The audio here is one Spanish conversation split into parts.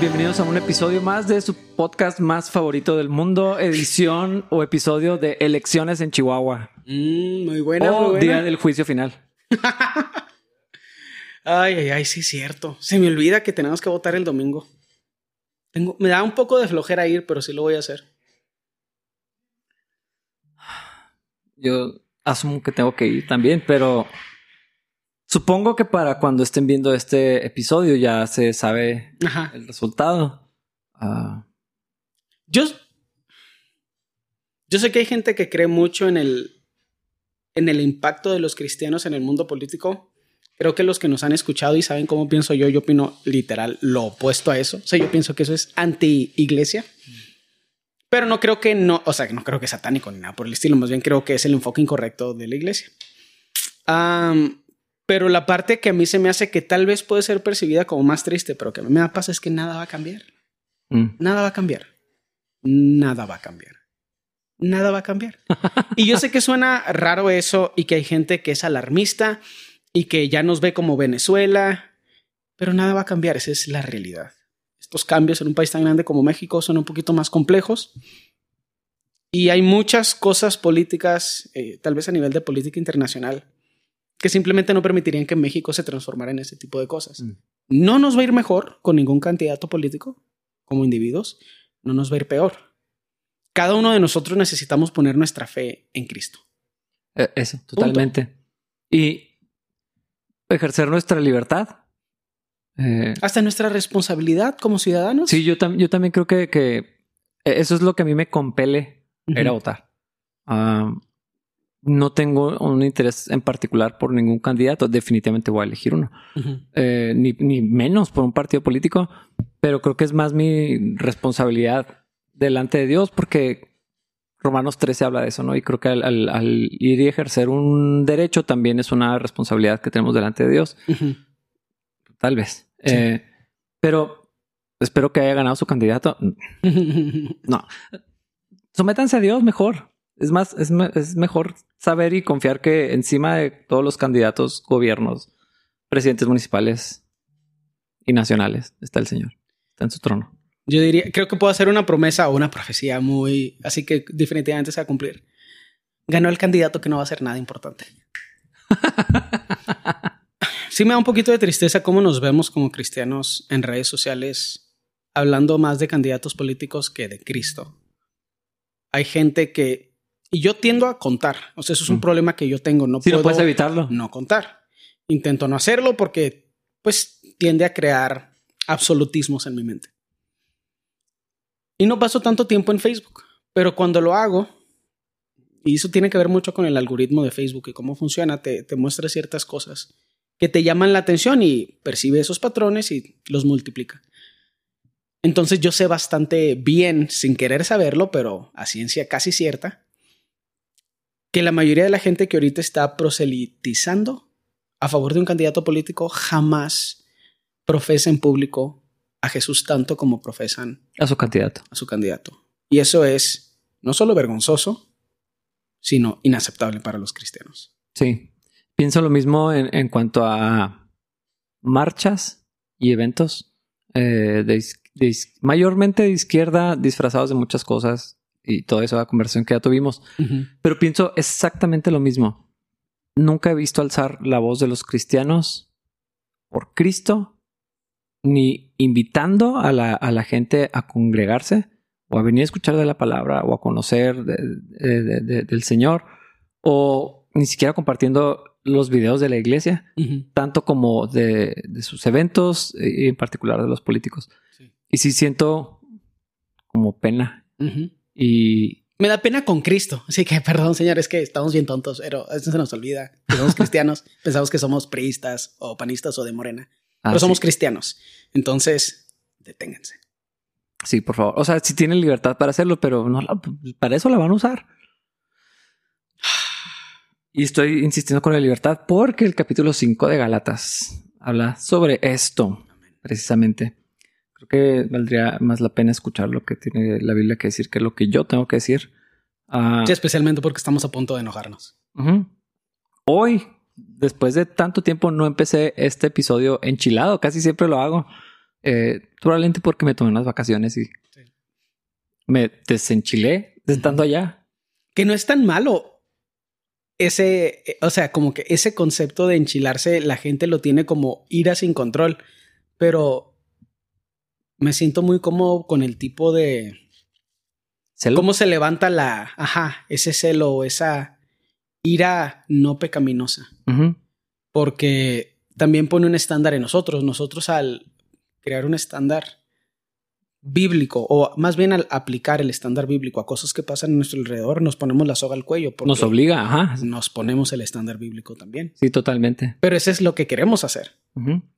Bienvenidos a un episodio más de su podcast más favorito del mundo, edición o episodio de elecciones en Chihuahua. Mm, muy buena, o muy buena. día del juicio final. Ay, ay, ay, sí cierto. Se me olvida que tenemos que votar el domingo. Tengo, me da un poco de flojera ir, pero sí lo voy a hacer. Yo asumo que tengo que ir también, pero supongo que para cuando estén viendo este episodio ya se sabe Ajá. el resultado. Ah, Yo, yo sé que hay gente que cree mucho en el, en el impacto de los cristianos en el mundo político. Creo que los que nos han escuchado y saben cómo pienso yo, yo opino literal lo opuesto a eso. O sea, yo pienso que eso es anti-iglesia. Pero no creo que no, o sea, no creo que es satánico ni nada por el estilo. Más bien creo que es el enfoque incorrecto de la iglesia. Am, pero la parte que a mí se me hace que tal vez puede ser percibida como más triste, pero que a mí me da paz es que nada va a cambiar. mm. Nada va a cambiar. Nada va a cambiar. Nada va a cambiar. y yo sé que suena raro eso y que hay gente que es alarmista y que ya nos ve como Venezuela, pero nada va a cambiar. Esa es la realidad. Estos cambios en un país tan grande como México son un poquito más complejos y hay muchas cosas políticas, eh, tal vez a nivel de política internacional, que simplemente no permitirían que México se transformara en ese tipo de cosas. Mm. No nos va a ir mejor con ningún candidato político como individuos, no nos va a ir peor. Cada uno de nosotros necesitamos poner nuestra fe en Cristo. Eh, Eso, totalmente. Y ejercer nuestra libertad. Eh, Hasta nuestra responsabilidad como ciudadanos. sí, yo, tam- yo también creo que, que eso es lo que a mí me compele Ujú. ir a votar. No tengo un interés en particular por ningún candidato. Definitivamente voy a elegir uno. Eh, ni, ni menos por un partido político, pero creo que es más mi responsabilidad delante de Dios porque Romanos 13 habla de eso, ¿no? Y creo que al, al- al ir y ejercer un derecho también es una responsabilidad que tenemos delante de Dios. Tal vez. Sí. Eh, pero espero que haya ganado su candidato. No. Sométanse a Dios mejor. Es más, es, me- es mejor saber y confiar que encima de todos los candidatos, gobiernos, presidentes municipales y nacionales está el Señor. Está en su trono. Yo diría, creo que puedo hacer una promesa o una profecía muy, así que definitivamente se va a cumplir. Ganó el candidato que no va a hacer nada importante. Sí me da un poquito de tristeza cómo nos vemos como cristianos en redes sociales hablando más de candidatos políticos que de Cristo. Hay gente que y yo tiendo a contar, o sea, eso es un Mm. problema que yo tengo, no Si no puedo puedes evitarlo. no contar. Intento no hacerlo porque pues tiende a crear absolutismos en mi mente. Y no paso tanto tiempo en Facebook, pero cuando lo hago, y eso tiene que ver mucho con el algoritmo de Facebook y cómo funciona, te, te muestra ciertas cosas que te llaman la atención y percibe esos patrones y los multiplica. Entonces yo sé bastante bien, sin querer saberlo, pero a ciencia casi cierta, que la mayoría de la gente que ahorita está proselitizando a favor de un candidato político jamás profesa en público a Jesús tanto como profesan A su candidato. a su candidato. Y eso es no solo vergonzoso, sino inaceptable para los cristianos. Sí. Pienso lo mismo en, en cuanto a marchas y eventos eh, de, de mayormente de izquierda disfrazados de muchas cosas y toda esa conversación que ya tuvimos. Pero pienso exactamente lo mismo. Nunca he visto alzar la voz de los cristianos por Cristo, ni invitando a la, a la gente a congregarse o a venir a escuchar de la palabra o a conocer de- de- de- de- del Señor o ni siquiera compartiendo los videos de la iglesia, tanto como de, sus eventos y en particular de los políticos. Sí. Y sí siento como pena. Y Me da pena con Cristo. Así que, perdón, señor, es que estamos bien tontos, pero eso se nos olvida. Que somos cristianos. Pensamos que somos priistas o panistas o de morena. ah, pero sí. somos cristianos. Entonces, deténganse. Sí, por favor. O sea, si tienen libertad para hacerlo, pero no la- para eso la van a usar. Y estoy insistiendo con la libertad porque el capítulo 5 de Galatas habla sobre esto, precisamente. Creo que valdría más la pena escuchar lo que tiene la Biblia que decir que lo que yo tengo que decir. Ah, Sí, especialmente porque estamos a punto de enojarnos. Hoy, después de tanto tiempo, no empecé este episodio enchilado. Casi siempre lo hago. Eh, probablemente porque me tomé unas vacaciones y me desenchilé de estando allá. Que no es tan malo. Ese, eh, o sea, como que ese concepto de enchilarse, la gente lo tiene como ira sin control. Pero me siento muy cómodo con el tipo de. ¿Celo? ¿Cómo se levanta la. Ajá, ese celo o esa ira no pecaminosa? Porque también pone un estándar en nosotros. Nosotros al crear un estándar bíblico, o más bien al aplicar el estándar bíblico a cosas que pasan a nuestro alrededor, nos ponemos la soga al cuello. Porque Nos obliga, ajá. Nos ponemos el estándar bíblico también. Sí, totalmente. Pero eso es lo que queremos hacer.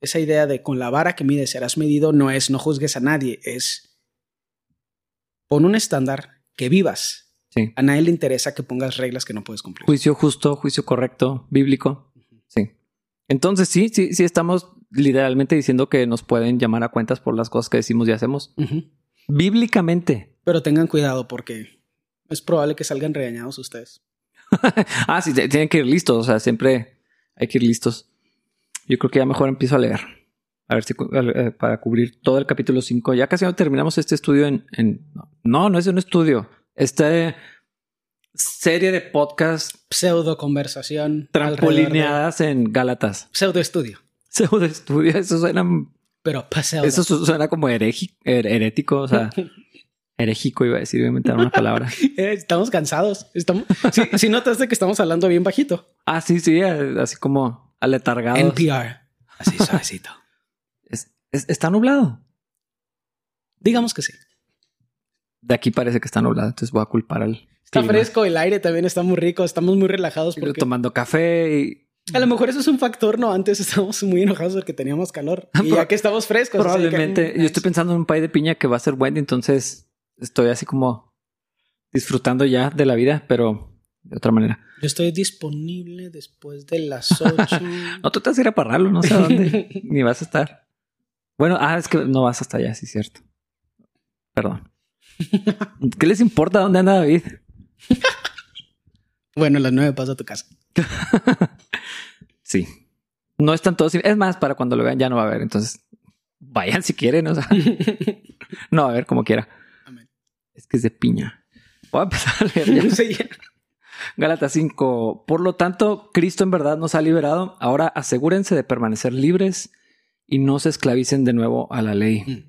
Esa idea de con la vara que mides serás medido no es no juzgues a nadie, es pon un estándar que vivas. Sí. A nadie le interesa que pongas reglas que no puedes cumplir. Juicio justo, juicio correcto, bíblico. Sí. Entonces, sí, sí, sí, estamos literalmente diciendo que nos pueden llamar a cuentas por las cosas que decimos y hacemos. Bíblicamente. Pero tengan cuidado porque es probable que salgan regañados ustedes. ah, sí, tienen que ir listos. O sea, siempre hay que ir listos. Yo creo que ya mejor empiezo a leer. A ver si eh, para cubrir todo el capítulo 5. Ya casi no terminamos este estudio en. en- no, no es un estudio. Esta serie de podcast Pseudo conversación. trampolineadas en Gálatas. Pseudo estudio. Pseudo estudio. Eso suena, Pero pseudo. eso su- suena como hereji- her- herético. O sea, heréjico iba a decir, iba a inventar una palabra. Eh, estamos cansados. Estamos... Si, si notaste que estamos hablando bien bajito. Ah, sí, sí, eh, así como aletargados. NPR. Así suavecito. Es- es- está nublado. Digamos que sí. De aquí parece que está nublado, entonces voy a culpar al. Está clima. fresco, el aire también está muy rico. Estamos muy relajados porque Tomando café y a lo mejor eso es un factor, ¿no? Antes estábamos muy enojados porque teníamos calor. Y ya que estamos frescos. o sea, probablemente. que- Yo estoy pensando en un pay de piña que va a ser Wendy, entonces estoy así como disfrutando ya de la vida, pero de otra manera. Yo estoy disponible después de las 8. No, tú te vas a ir a pararlo, no sé a dónde ni vas a estar. Bueno, ah, es que no vas hasta allá, sí, cierto. Perdón. ¿Qué les importa dónde anda David? bueno, a las 9 paso a tu casa. Sí. No están todos. Es más, para cuando lo vean ya no va a haber. Entonces, vayan si quieren. O sea, no va a ver como quiera. Amén. Es que es de piña. Voy a empezar a leer ya. Sí. Gálatas 5. Por lo tanto, Cristo en verdad nos ha liberado. Ahora asegúrense de permanecer libres y no se esclavicen de nuevo a la ley.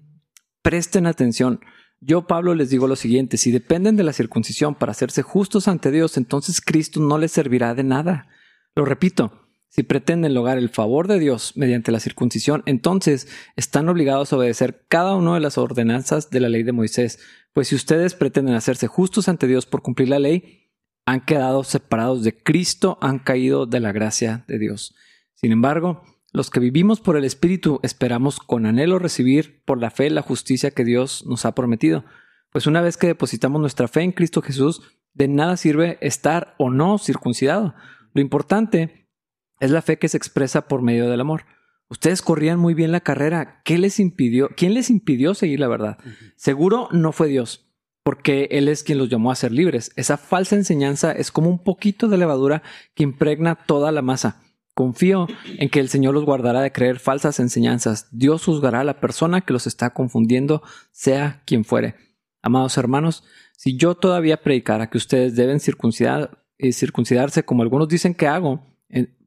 Presten atención. Yo, Pablo, les digo lo siguiente, si dependen de la circuncisión para hacerse justos ante Dios, entonces Cristo no les servirá de nada. Lo repito, si pretenden lograr el favor de Dios mediante la circuncisión, entonces están obligados a obedecer cada una de las ordenanzas de la ley de Moisés, pues si ustedes pretenden hacerse justos ante Dios por cumplir la ley, han quedado separados de Cristo, han caído de la gracia de Dios. Sin embargo, los que vivimos por el Espíritu esperamos con anhelo recibir por la fe la justicia que Dios nos ha prometido. Pues una vez que depositamos nuestra fe en Cristo Jesús, de nada sirve estar o no circuncidado. Lo importante es la fe que se expresa por medio del amor. Ustedes corrían muy bien la carrera. ¿Qué les impidió? ¿Quién les impidió seguir la verdad? Seguro no fue Dios, porque Él es quien los llamó a ser libres. Esa falsa enseñanza es como un poquito de levadura que impregna toda la masa. Confío en que el Señor los guardará de creer falsas enseñanzas. Dios juzgará a la persona que los está confundiendo, sea quien fuere. Amados hermanos, si yo todavía predicara que ustedes deben circuncidar, eh, circuncidarse como algunos dicen que hago,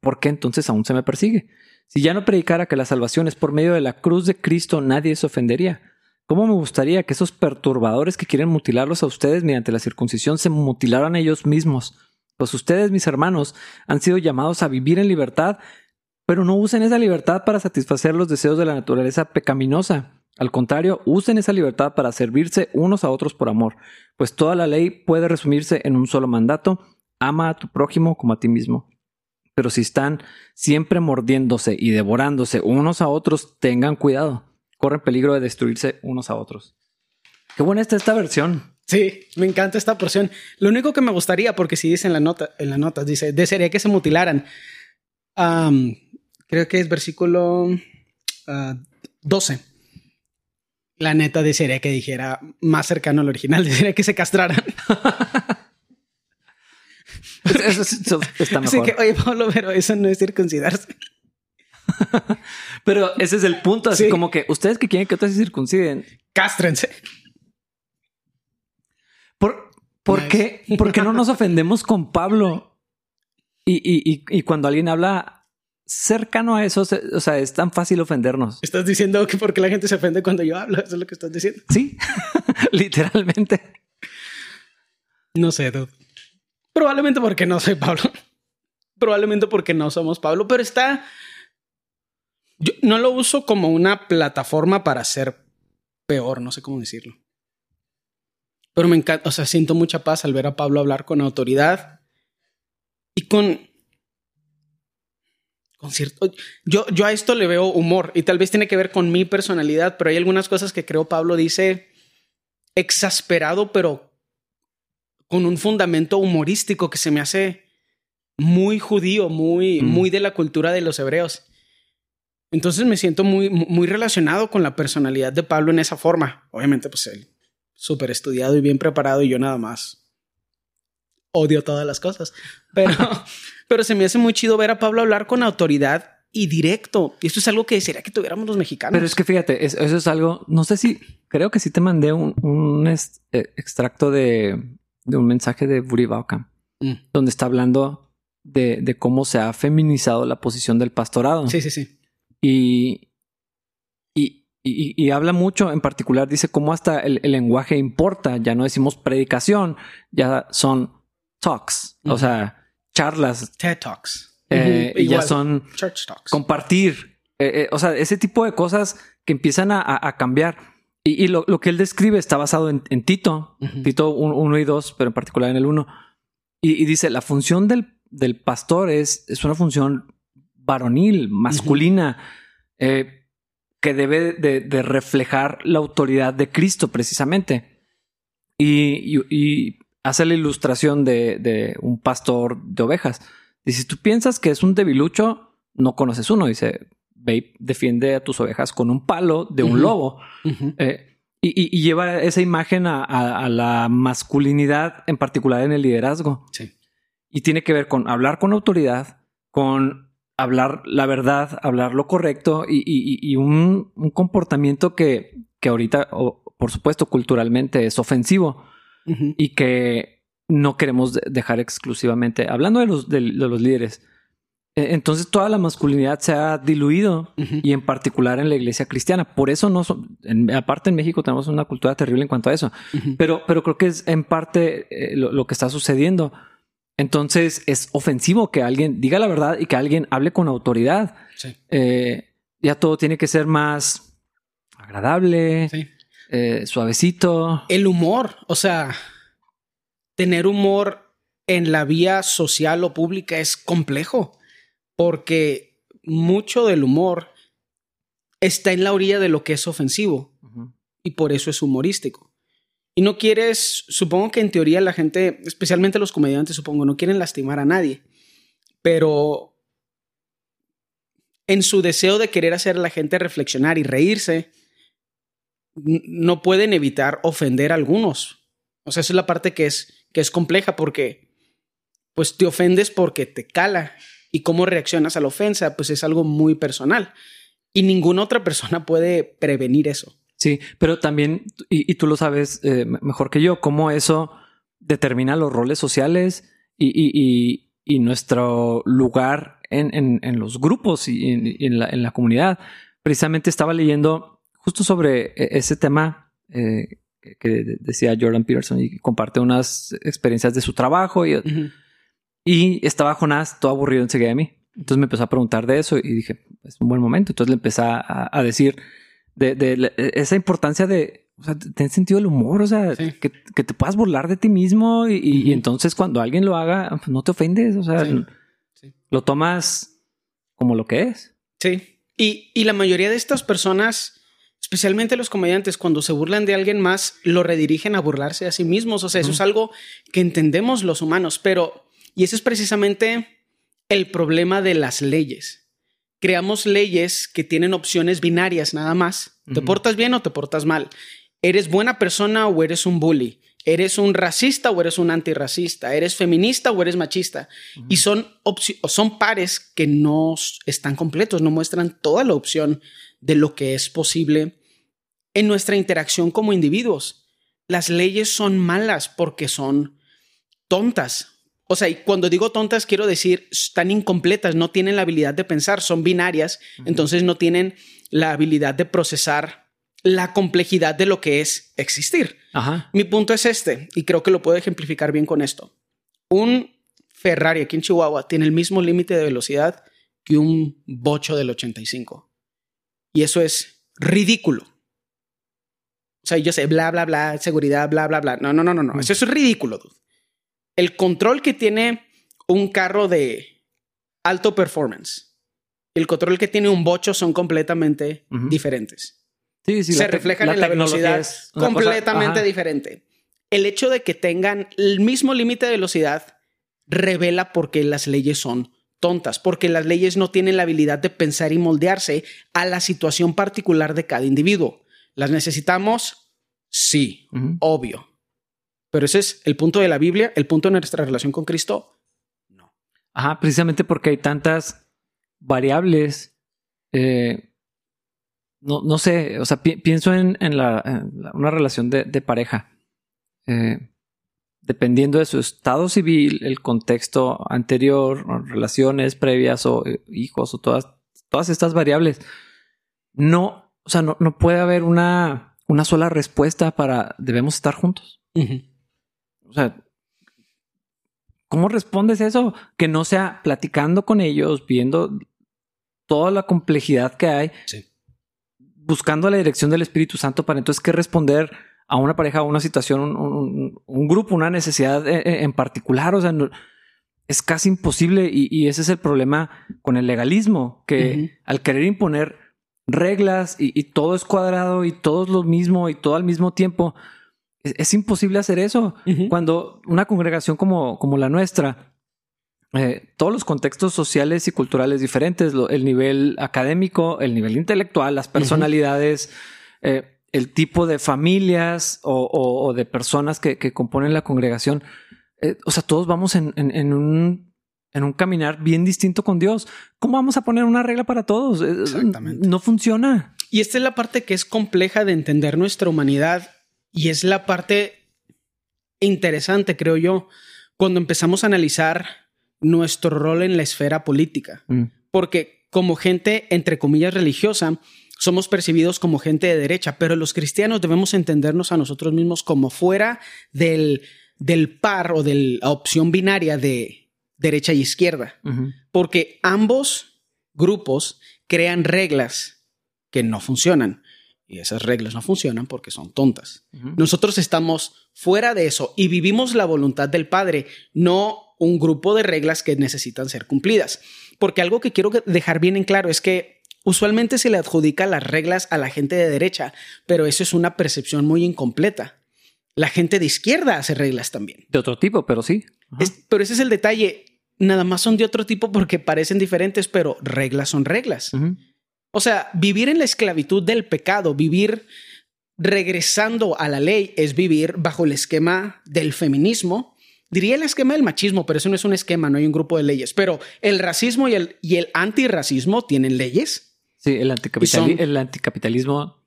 ¿por qué entonces aún se me persigue? Si ya no predicara que la salvación es por medio de la cruz de Cristo, nadie se ofendería. ¿Cómo me gustaría que esos perturbadores que quieren mutilarlos a ustedes mediante la circuncisión se mutilaran ellos mismos? Pues ustedes, mis hermanos, han sido llamados a vivir en libertad, pero no usen esa libertad para satisfacer los deseos de la naturaleza pecaminosa. Al contrario, usen esa libertad para servirse unos a otros por amor, pues toda la ley puede resumirse en un solo mandato, ama a tu prójimo como a ti mismo. Pero si están siempre mordiéndose y devorándose unos a otros, tengan cuidado, corren peligro de destruirse unos a otros. Qué buena está esta versión. Sí, me encanta esta porción. Lo único que me gustaría, porque si dice en la nota, en la nota, dice, desearía que se mutilaran. Am, creo que es versículo ah, 12. La neta desearía que dijera más cercano al original, desearía que se castraran. Eso, está Así mejor. que, oye, Pablo, pero eso no es circuncidarse. Pero ese es el punto, así Sí. como que ustedes que quieren que otros se circunciden. Castrense. ¿Por, por Nice. qué, por qué no nos ofendemos con Pablo? Y, y, y, y cuando alguien habla cercano a eso, o sea, es tan fácil ofendernos. Estás diciendo que porque la gente se ofende cuando yo hablo. Eso es lo que estás diciendo. Sí, literalmente. No sé, dude. Probablemente porque no soy Pablo. Probablemente porque no somos Pablo, pero está. Yo no lo uso como una plataforma para ser peor, no sé cómo decirlo. Pero me encanta, o sea, siento mucha paz al ver a Pablo hablar con autoridad y con. Con cierto. Yo, yo a esto le veo humor y tal vez tiene que ver con mi personalidad, pero hay algunas cosas que creo Pablo dice exasperado, pero con un fundamento humorístico que se me hace muy judío, muy, Mm. muy de la cultura de los hebreos. Entonces me siento muy, muy relacionado con la personalidad de Pablo en esa forma. Obviamente, pues él súper estudiado y bien preparado y yo nada más odio todas las cosas. Pero, pero se me hace muy chido ver a Pablo hablar con autoridad y directo. Y esto es algo que desearía que tuviéramos los mexicanos. Pero es que fíjate, es- eso es algo, no sé si, creo que sí te mandé un, un es- eh, extracto de, de un mensaje de Buri Baukam, Mm. donde está hablando de, de cómo se ha feminizado la posición del pastorado. Sí, sí, sí. Y, y, y- y habla mucho, en particular, dice cómo hasta el, el lenguaje importa. Ya no decimos predicación, ya son talks, o Ujú. sea, charlas, TED Talks. eh, ya son Church Talks. compartir. eh, eh, o sea, ese tipo de cosas que empiezan a, a- a cambiar. Y, y lo, lo que él describe está basado en, en Tito. Tito 1 y 2, pero en particular en el 1. Y, y dice, la función del, del pastor es, es una función varonil, masculina, eh, que debe de, de reflejar la autoridad de Cristo precisamente. Y, hace la ilustración de, de un pastor de ovejas. Dice, si tú piensas que es un debilucho, no conoces uno. Dice, y defiende a tus ovejas con un palo de un lobo. Eh, y, lleva esa imagen a, a- a la masculinidad, en particular en el liderazgo. Sí. Y tiene que ver con hablar con autoridad, con hablar la verdad, hablar lo correcto y, y- y un, un comportamiento que, que ahorita, por supuesto, culturalmente es ofensivo y que no queremos de- dejar exclusivamente. Hablando de los, de, de los líderes, entonces toda la masculinidad se ha diluido y en particular en la iglesia cristiana. Por eso no son, en- aparte en México tenemos una cultura terrible en cuanto a eso, pero, pero creo que es en parte eh, lo, lo que está sucediendo. Entonces es ofensivo que alguien diga la verdad y que alguien hable con autoridad. Sí. Eh, ya todo tiene que ser más agradable, Sí. eh, suavecito. El humor, o sea, tener humor en la vía social o pública es complejo porque mucho del humor está en la orilla de lo que es ofensivo y por eso es humorístico. Y no quieres, supongo que en teoría la gente, especialmente los comediantes, supongo, no quieren lastimar a nadie, pero en su deseo de querer hacer a la gente reflexionar y reírse, no pueden evitar ofender a algunos. O sea, esa es la parte que es, que es compleja porque pues te ofendes porque te cala y cómo reaccionas a la ofensa, pues es algo muy personal y ninguna otra persona puede prevenir eso. Sí, pero también, y, y tú lo sabes eh, me- mejor que yo, cómo eso determina los roles sociales y, y- y- nuestro lugar en, en- en los grupos y en, la, en la comunidad. Precisamente estaba leyendo justo sobre eh, ese tema eh, que, que decía Jordan Peterson y comparte unas experiencias de su trabajo y, y estaba Jonás todo aburrido enseguida de mí. Entonces me empezó a preguntar de eso y dije, es un buen momento. Entonces le empecé a, a decir de, de la- esa importancia de, o sea, ten sentido del humor, o sea, Sí. que, que te puedas burlar de ti mismo y, entonces cuando alguien lo haga, no te ofendes, o sea, Sí. Sí. lo tomas como lo que es. Sí. Y, y la mayoría de estas personas, especialmente los comediantes, cuando se burlan de alguien más, lo redirigen a burlarse a sí mismos. O sea, eso es algo que entendemos los humanos, pero, y eso es precisamente el problema de las leyes. Creamos leyes que tienen opciones binarias nada más. Te portas bien o te portas mal. Eres buena persona o eres un bully. ¿Eres un racista o eres un antirracista? ¿Eres feminista o eres machista? Y son, son pares que no están completos, no muestran toda la opción de lo que es posible en nuestra interacción como individuos. Las leyes son malas porque son tontas. O sea, y cuando digo tontas quiero decir están incompletas, no tienen la habilidad de pensar, son binarias, entonces no tienen la habilidad de procesar la complejidad de lo que es existir. Mi punto es este, y creo que lo puedo ejemplificar bien con esto. Un Ferrari aquí en Chihuahua tiene el mismo límite de velocidad que un bocho del 85. Y eso es ridículo. O sea, yo sé, bla, bla, bla, seguridad, bla, bla, bla. No, no, no, no, no. Mm. Eso es ridículo. El control que tiene un carro de alto performance, el control que tiene un bocho son completamente diferentes se reflejan en la velocidad completamente diferente. El hecho de que tengan el mismo límite de velocidad revela por qué las leyes son tontas, porque las leyes no tienen la habilidad de pensar y moldearse a la situación particular de cada individuo. ¿Las necesitamos? Sí, obvio. Pero ese es el punto de la Biblia, el punto de nuestra relación con Cristo. No. Ajá, precisamente porque hay tantas variables eh, no, no sé, o sea, pienso en, la, una relación de, pareja. Eh, dependiendo de su estado civil, el contexto anterior, relaciones previas o eh, hijos o todas, todas estas variables, no, o sea, no, no puede haber una, una sola respuesta para debemos estar juntos. O sea, ¿cómo respondes eso? Que no sea platicando con ellos, viendo toda la complejidad que hay. Sí buscando la dirección del Espíritu Santo para entonces qué responder a una pareja, a una situación, un, grupo, una necesidad eh, eh, en particular. O sea, es casi imposible y, ese es el problema con el legalismo, que al querer imponer reglas y, todo es cuadrado y todo es lo mismo y todo al mismo tiempo, es, imposible hacer eso. Cuando una congregación como, como la nuestra eh, todos los contextos sociales y culturales diferentes, el nivel académico, el nivel intelectual, las personalidades, eh, el tipo de familias o, de personas que, componen la congregación. Eh, o sea, todos vamos en, un, en un caminar bien distinto con Dios. ¿Cómo vamos a poner una regla para todos? Exactamente. No funciona. Y esta es la parte que es compleja de entender nuestra humanidad y es la parte interesante, creo yo, cuando empezamos a analizar nuestro rol en la esfera política. Mm. Porque como gente, entre comillas, religiosa, somos percibidos como gente de derecha, pero los cristianos debemos entendernos a nosotros mismos como fuera del, del par o de la opción binaria de derecha y izquierda. Porque ambos grupos crean reglas que no funcionan. Y esas reglas no funcionan porque son tontas. Nosotros estamos fuera de eso y vivimos la voluntad del Padre, no un grupo de reglas que necesitan ser cumplidas. Porque algo que quiero dejar bien en claro es que usualmente se le adjudica las reglas a la gente de derecha, pero eso es una percepción muy incompleta. La gente de izquierda hace reglas también. De otro tipo, pero sí. pero ese es el detalle. Nada más son de otro tipo porque parecen diferentes, pero reglas son reglas. O sea, vivir en la esclavitud del pecado, vivir regresando a la ley, es vivir bajo el esquema del feminismo, diría el esquema del machismo, pero eso no es un esquema, no hay un grupo de leyes. Pero el racismo y el, y el antirracismo tienen leyes. Sí, el, el anticapitalismo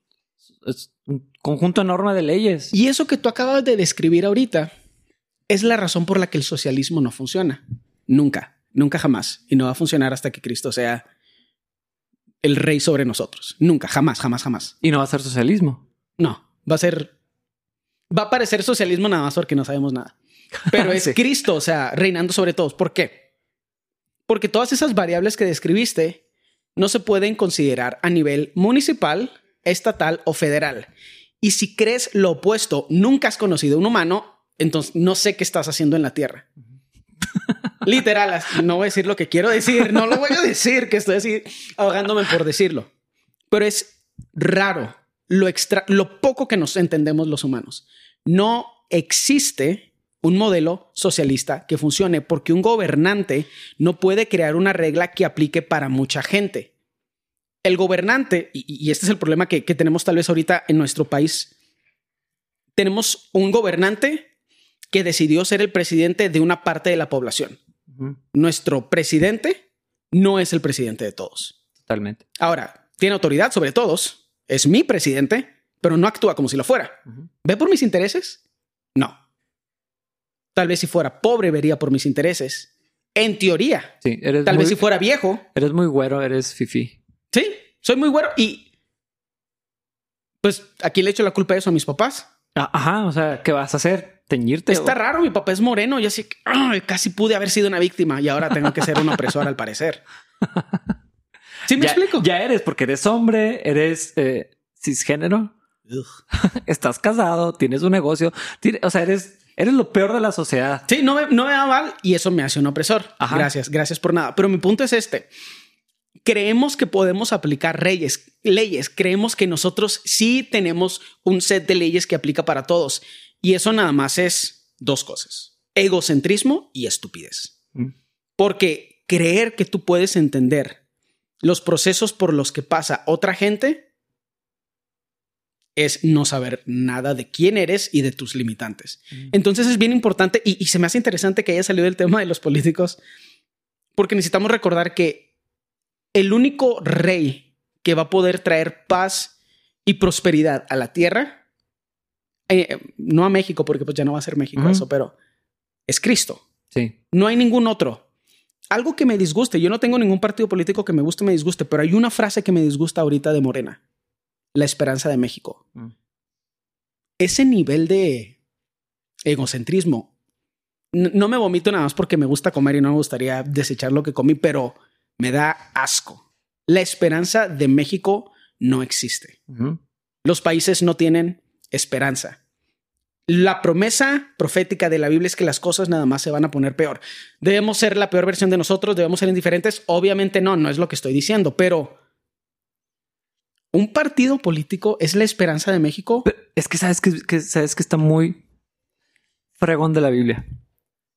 es un conjunto enorme de leyes. Y eso que tú acabas de describir ahorita es la razón por la que el socialismo no funciona. Nunca, nunca jamás. Y no va a funcionar hasta que Cristo sea el rey sobre nosotros. Nunca, jamás, jamás, jamás. Y no va a ser socialismo. No, va a ser... Va a parecer socialismo nada más porque no sabemos nada. Pero es Cristo, o sea, reinando sobre todos. ¿Por qué? Porque todas esas variables que describiste no se pueden considerar a nivel municipal, estatal o federal. Y si crees lo opuesto, nunca has conocido a un humano, entonces no sé qué estás haciendo en la Tierra. Literal, no voy a decir lo que quiero decir, no lo voy a decir, que estoy así ahogándome por decirlo. Pero es raro lo, extra, lo poco que nos entendemos los humanos. No existe un modelo socialista que funcione, porque un gobernante no puede crear una regla que aplique para mucha gente. El gobernante, y, este es el problema que, tenemos tal vez ahorita en nuestro país, tenemos un gobernante que decidió ser el presidente de una parte de la población. Nuestro presidente no es el presidente de todos. Totalmente. Ahora, tiene autoridad sobre todos, es mi presidente, pero no actúa como si lo fuera. ¿Ve por mis intereses? No. Tal vez si fuera pobre vería por mis intereses. En teoría. Sí, eres Tal muy, vez si fuera viejo. eres muy güero, eres fifi. Sí, soy muy bueno y... Pues aquí le echo la culpa de eso a mis papás. Ah, Ajá, o sea, ¿qué vas a hacer? ¿Teñirte? Está o- raro, mi papá es moreno y así casi pude haber sido una víctima y ahora tengo que ser un opresor al parecer. ¿Sí me ya, explico? Ya eres, porque eres hombre, eres eh, cisgénero, Ugh. estás casado, tienes un negocio, o sea, eres, eres lo peor de la sociedad. Sí, no me, no me va mal y eso me hace un opresor. Ajá. Gracias, gracias por nada. Pero mi punto es este. Creemos que podemos aplicar leyes, leyes. Creemos que nosotros sí tenemos un set de leyes que aplica para todos. Y eso nada más es dos cosas. Egocentrismo y estupidez. Mm. Porque creer que tú puedes entender los procesos por los que pasa otra gente es no saber nada de quién eres y de tus limitantes. Entonces es bien importante y, y se me hace interesante que haya salido el tema de los políticos, porque necesitamos recordar que el único rey que va a poder traer paz y prosperidad a la tierra, eh, no a México, porque pues ya no va a ser México eso, pero es Cristo. Sí. No hay ningún otro. Algo que me disguste, yo no tengo ningún partido político que me guste o me disguste, pero hay una frase que me disgusta ahorita de Morena, la esperanza de México. Mm. Ese nivel de egocentrismo, no me vomito nada más porque me gusta comer y no me gustaría desechar lo que comí, pero me da asco. La esperanza de México no existe. Los países no tienen esperanza. La promesa profética de la Biblia es que las cosas nada más se van a poner peor. Debemos ser la peor versión de nosotros, debemos ser indiferentes. Obviamente no, no es lo que estoy diciendo, pero un partido político es la esperanza de México. Es que sabes que, que- sabes que está muy fregón de la Biblia.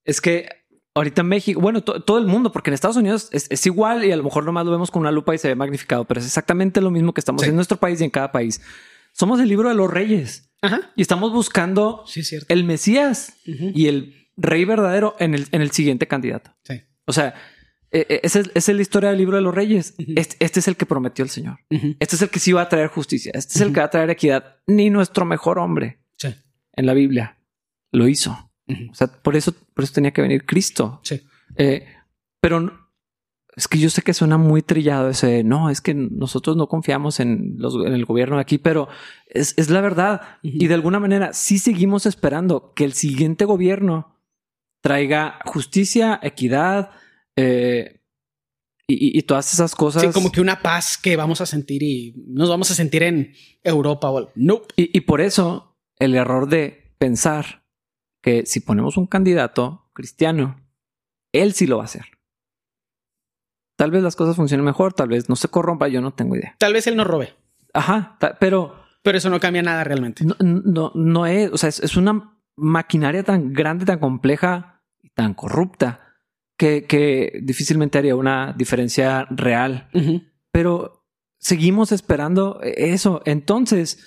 Es que ahorita México, bueno, to- todo el mundo, porque en Estados Unidos es, es igual y a lo mejor nomás lo vemos con una lupa y se ve magnificado, pero es exactamente lo mismo que estamos Sí. en nuestro país y en cada país. Somos el libro de los reyes Ajá. y estamos buscando Sí, es cierto. el Mesías y el rey verdadero en el, en el siguiente candidato. Sí. O sea, eh, eh, esa es, esa es la historia del libro de los reyes. Este, este es el que prometió el Señor. Este es el que sí va a traer justicia. Este es el que va a traer equidad. Ni nuestro mejor hombre Sí. en la Biblia lo hizo. O sea, por eso, por eso tenía que venir Cristo. Sí. Eh, pero es que yo sé que suena muy trillado ese. No, es que nosotros no confiamos en, los, en el gobierno de aquí, pero es, es la verdad. Y de alguna manera sí seguimos esperando que el siguiente gobierno traiga justicia, equidad eh, y, todas esas cosas. Sí, como que una paz que vamos a sentir y nos vamos a sentir en Europa o. Nope. Y, y por eso el error de pensar que si ponemos un candidato cristiano, él sí lo va a hacer. Tal vez las cosas funcionen mejor, tal vez no se corrompa, yo no tengo idea. Tal vez él nos robe, Ajá, pero pero eso no cambia nada realmente. no, no, no es, o sea, es, es una maquinaria tan grande, tan compleja y tan corrupta que, que difícilmente haría una diferencia real. Pero seguimos esperando eso. Entonces,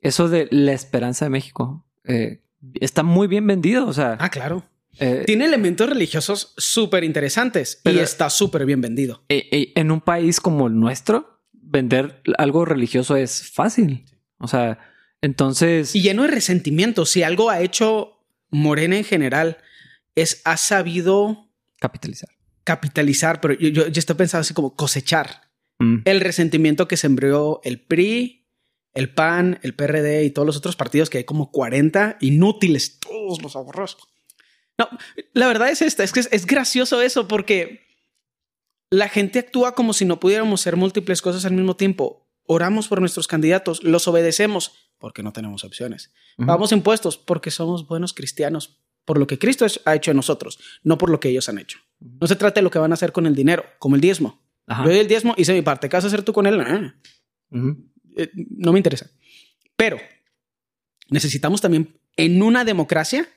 eso de la esperanza de México eh, está muy bien vendido. O sea, Ah, claro. Eh, Tiene elementos religiosos súper interesantes y está súper bien vendido. eh, eh, en un país como el nuestro, vender algo religioso es fácil. O sea, entonces, Y lleno de resentimiento. Si algo ha hecho Morena en general, es ha sabido capitalizar. capitalizar, pero yo, yo, yo estoy pensando así como cosechar Mm. el resentimiento que sembró el PRI, el PAN, el PRD y todos los otros partidos que hay como 40 inútiles, todos los ahorros. No, la verdad es esta, es que es, es gracioso eso porque la gente actúa como si no pudiéramos ser múltiples cosas al mismo tiempo. Oramos por nuestros candidatos, los obedecemos porque no tenemos opciones. Ujú. Pagamos impuestos porque somos buenos cristianos, por lo que Cristo ha hecho en nosotros, no por lo que ellos han hecho. No se trata de lo que van a hacer con el dinero, como el diezmo. Ajá. Yo doy el diezmo, hice mi parte. ¿Qué vas a hacer tú con él? Ah, eh, no me interesa. Pero necesitamos también, en una democracia,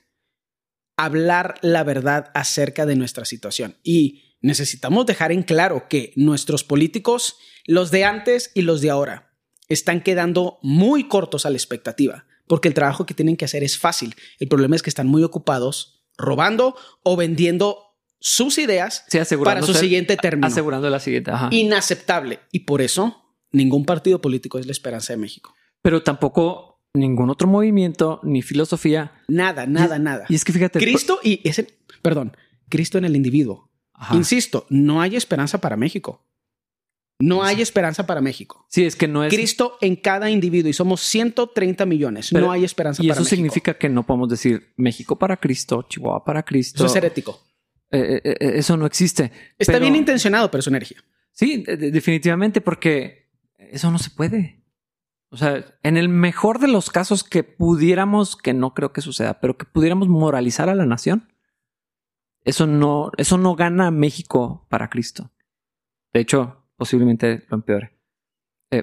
hablar la verdad acerca de nuestra situación. Y necesitamos dejar en claro que nuestros políticos, los de antes y los de ahora, están quedando muy cortos a la expectativa. porque el trabajo que tienen que hacer es fácil. El problema es que están muy ocupados robando o vendiendo sus ideas para su siguiente término. Asegurando la siguiente. Inaceptable. Y por eso ningún partido político es la esperanza de México. Pero tampoco ningún otro movimiento ni filosofía. Nada, nada, nada. Y es que fíjate. Cristo y ese, perdón, Cristo en el individuo. Insisto, no hay esperanza para México. No hay esperanza para México. Sí, es que no es. Cristo en cada individuo y somos 130 millones. no hay esperanza para México. Y eso significa que no podemos decir México para Cristo, Chihuahua para Cristo. Eso es herético. Eh, eh, eh, eso no existe. Está bien intencionado, pero es energía. Sí, definitivamente, porque eso no se puede. O sea, en el mejor de los casos que pudiéramos, que no creo que suceda, pero que pudiéramos moralizar a la nación, eso no, eso no gana México para Cristo. De hecho, posiblemente lo empeore.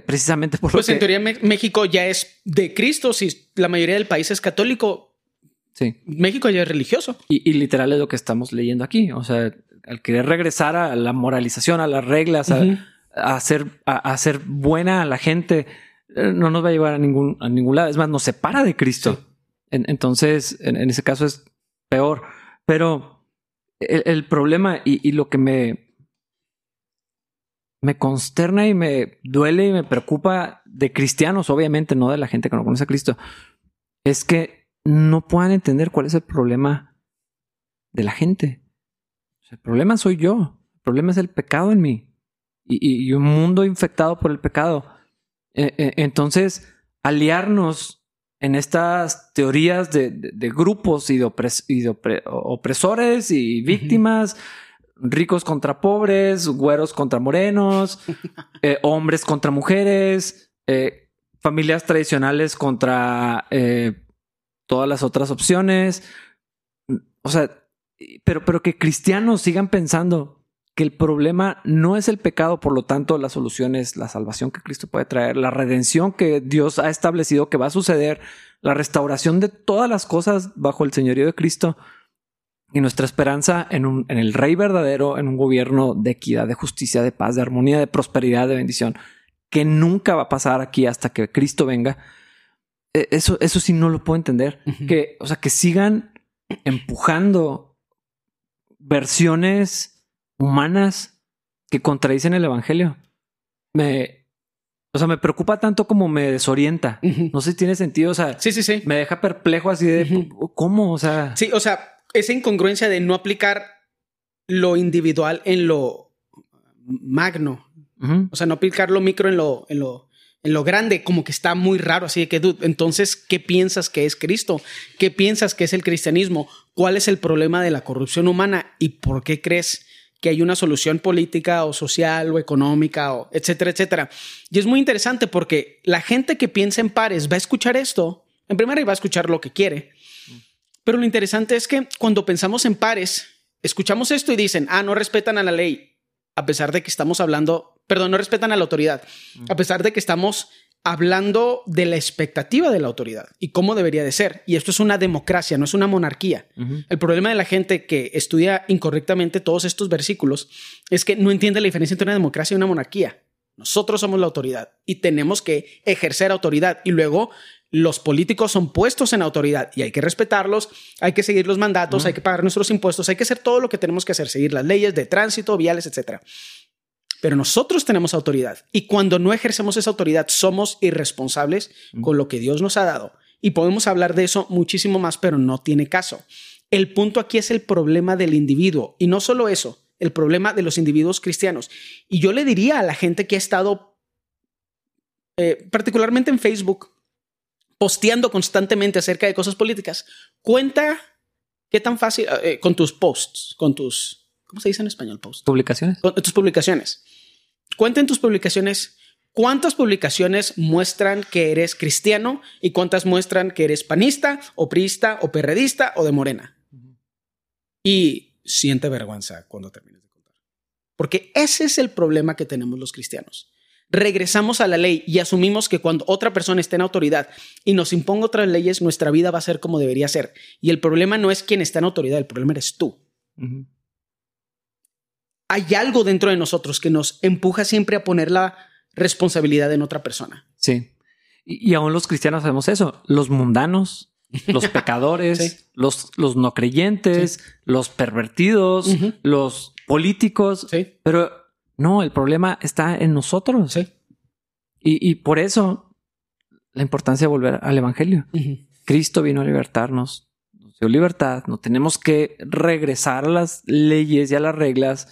precisamente por pues lo que... en teoría México ya es de Cristo, si la mayoría del país es católico, Sí. México ya es religioso. Y, literal es lo que estamos leyendo aquí. O sea, al querer regresar a la moralización, a las reglas, a, hacer, a, hacer buena a la gente, eh, no nos va a llevar a ningún, a ningún lado. Es más, nos separa de Cristo. entonces, en, ese caso es peor. Pero el, problema y, y, lo que me, me consterna y me duele y me preocupa de cristianos, obviamente, no de la gente que no conoce a Cristo, es que no puedan entender cuál es el problema de la gente. el problema soy yo. El problema es el pecado en mí. Y, un mundo infectado por el pecado. E, e, entonces, aliarnos en estas teorías de, grupos y de, opresores y víctimas, ricos contra pobres, güeros contra morenos, eh, hombres contra mujeres, eh, familias tradicionales contra eh, todas las otras opciones. O sea, pero, pero que cristianos sigan pensando que el problema no es el pecado, por lo tanto la solución es la salvación que Cristo puede traer, la redención que Dios ha establecido que va a suceder, la restauración de todas las cosas bajo el señorío de Cristo y nuestra esperanza en, un, en el Rey verdadero, en un gobierno de equidad, de justicia, de paz, de armonía, de prosperidad, de bendición, que nunca va a pasar aquí hasta que Cristo venga e, eso, eso sí no lo puedo entender. Que, o sea, que sigan empujando versiones humanas que contradicen el evangelio. Me, o sea, me preocupa tanto como me desorienta. No sé si tiene sentido. O sea, sí, sí, sí. Me deja perplejo así de cómo, o sea. Sí, o sea, esa incongruencia de no aplicar lo individual en lo magno. O sea, no aplicar lo micro en lo, en lo, en lo grande, como que está muy raro. Así de que, entonces, ¿qué piensas que es Cristo? ¿Qué piensas que es el cristianismo? ¿Cuál es el problema de la corrupción humana? ¿Y por qué crees que hay una solución política o social o económica o etcétera, etcétera? Y es muy interesante porque la gente que piensa en pares va a escuchar esto. En primera, va a escuchar lo que quiere. Pero lo interesante es que cuando pensamos en pares, escuchamos esto y dicen, ah, no respetan a la ley, a pesar de que estamos hablando perdón, no respetan a la autoridad, a pesar de que estamos hablando de la expectativa de la autoridad y cómo debería de ser. Y esto es una democracia, no es una monarquía. El problema de la gente que estudia incorrectamente todos estos versículos es que no entiende la diferencia entre una democracia y una monarquía. Nosotros somos la autoridad y tenemos que ejercer autoridad y luego los políticos son puestos en autoridad y hay que respetarlos, hay que seguir los mandatos, hay que pagar nuestros impuestos, hay que hacer todo lo que tenemos que hacer, seguir las leyes de tránsito, viales, etcétera. Pero nosotros tenemos autoridad y cuando no ejercemos esa autoridad somos irresponsables con lo que Dios nos ha dado. Y podemos hablar de eso muchísimo más, pero no tiene caso. El punto aquí es el problema del individuo y no solo eso, el problema de los individuos cristianos. Y yo le diría a la gente que ha estado, eh, particularmente en Facebook, posteando constantemente acerca de cosas políticas, cuenta qué tan fácil, eh, con tus posts, con tus, ¿cómo se dice en español? Post. Publicaciones. Con tus publicaciones. Cuenten tus publicaciones cuántas publicaciones muestran que eres cristiano y cuántas muestran que eres panista o priista o perredista o de morena. Y siente vergüenza cuando termines de contar. Porque ese es el problema que tenemos los cristianos. Regresamos a la ley y asumimos que cuando otra persona esté en autoridad y nos imponga otras leyes, nuestra vida va a ser como debería ser. Y el problema no es quien está en autoridad, el problema eres tú hay algo dentro de nosotros que nos empuja siempre a poner la responsabilidad en otra persona. Sí. Y, y aún los cristianos hacemos eso. Los mundanos, los pecadores, Sí. los, los no creyentes, los pervertidos, los políticos. Sí, Pero no, el problema está en nosotros. sí. Y, y por eso la importancia de volver al Evangelio. Cristo vino a libertarnos, nos dio libertad, no tenemos que regresar a las leyes y a las reglas.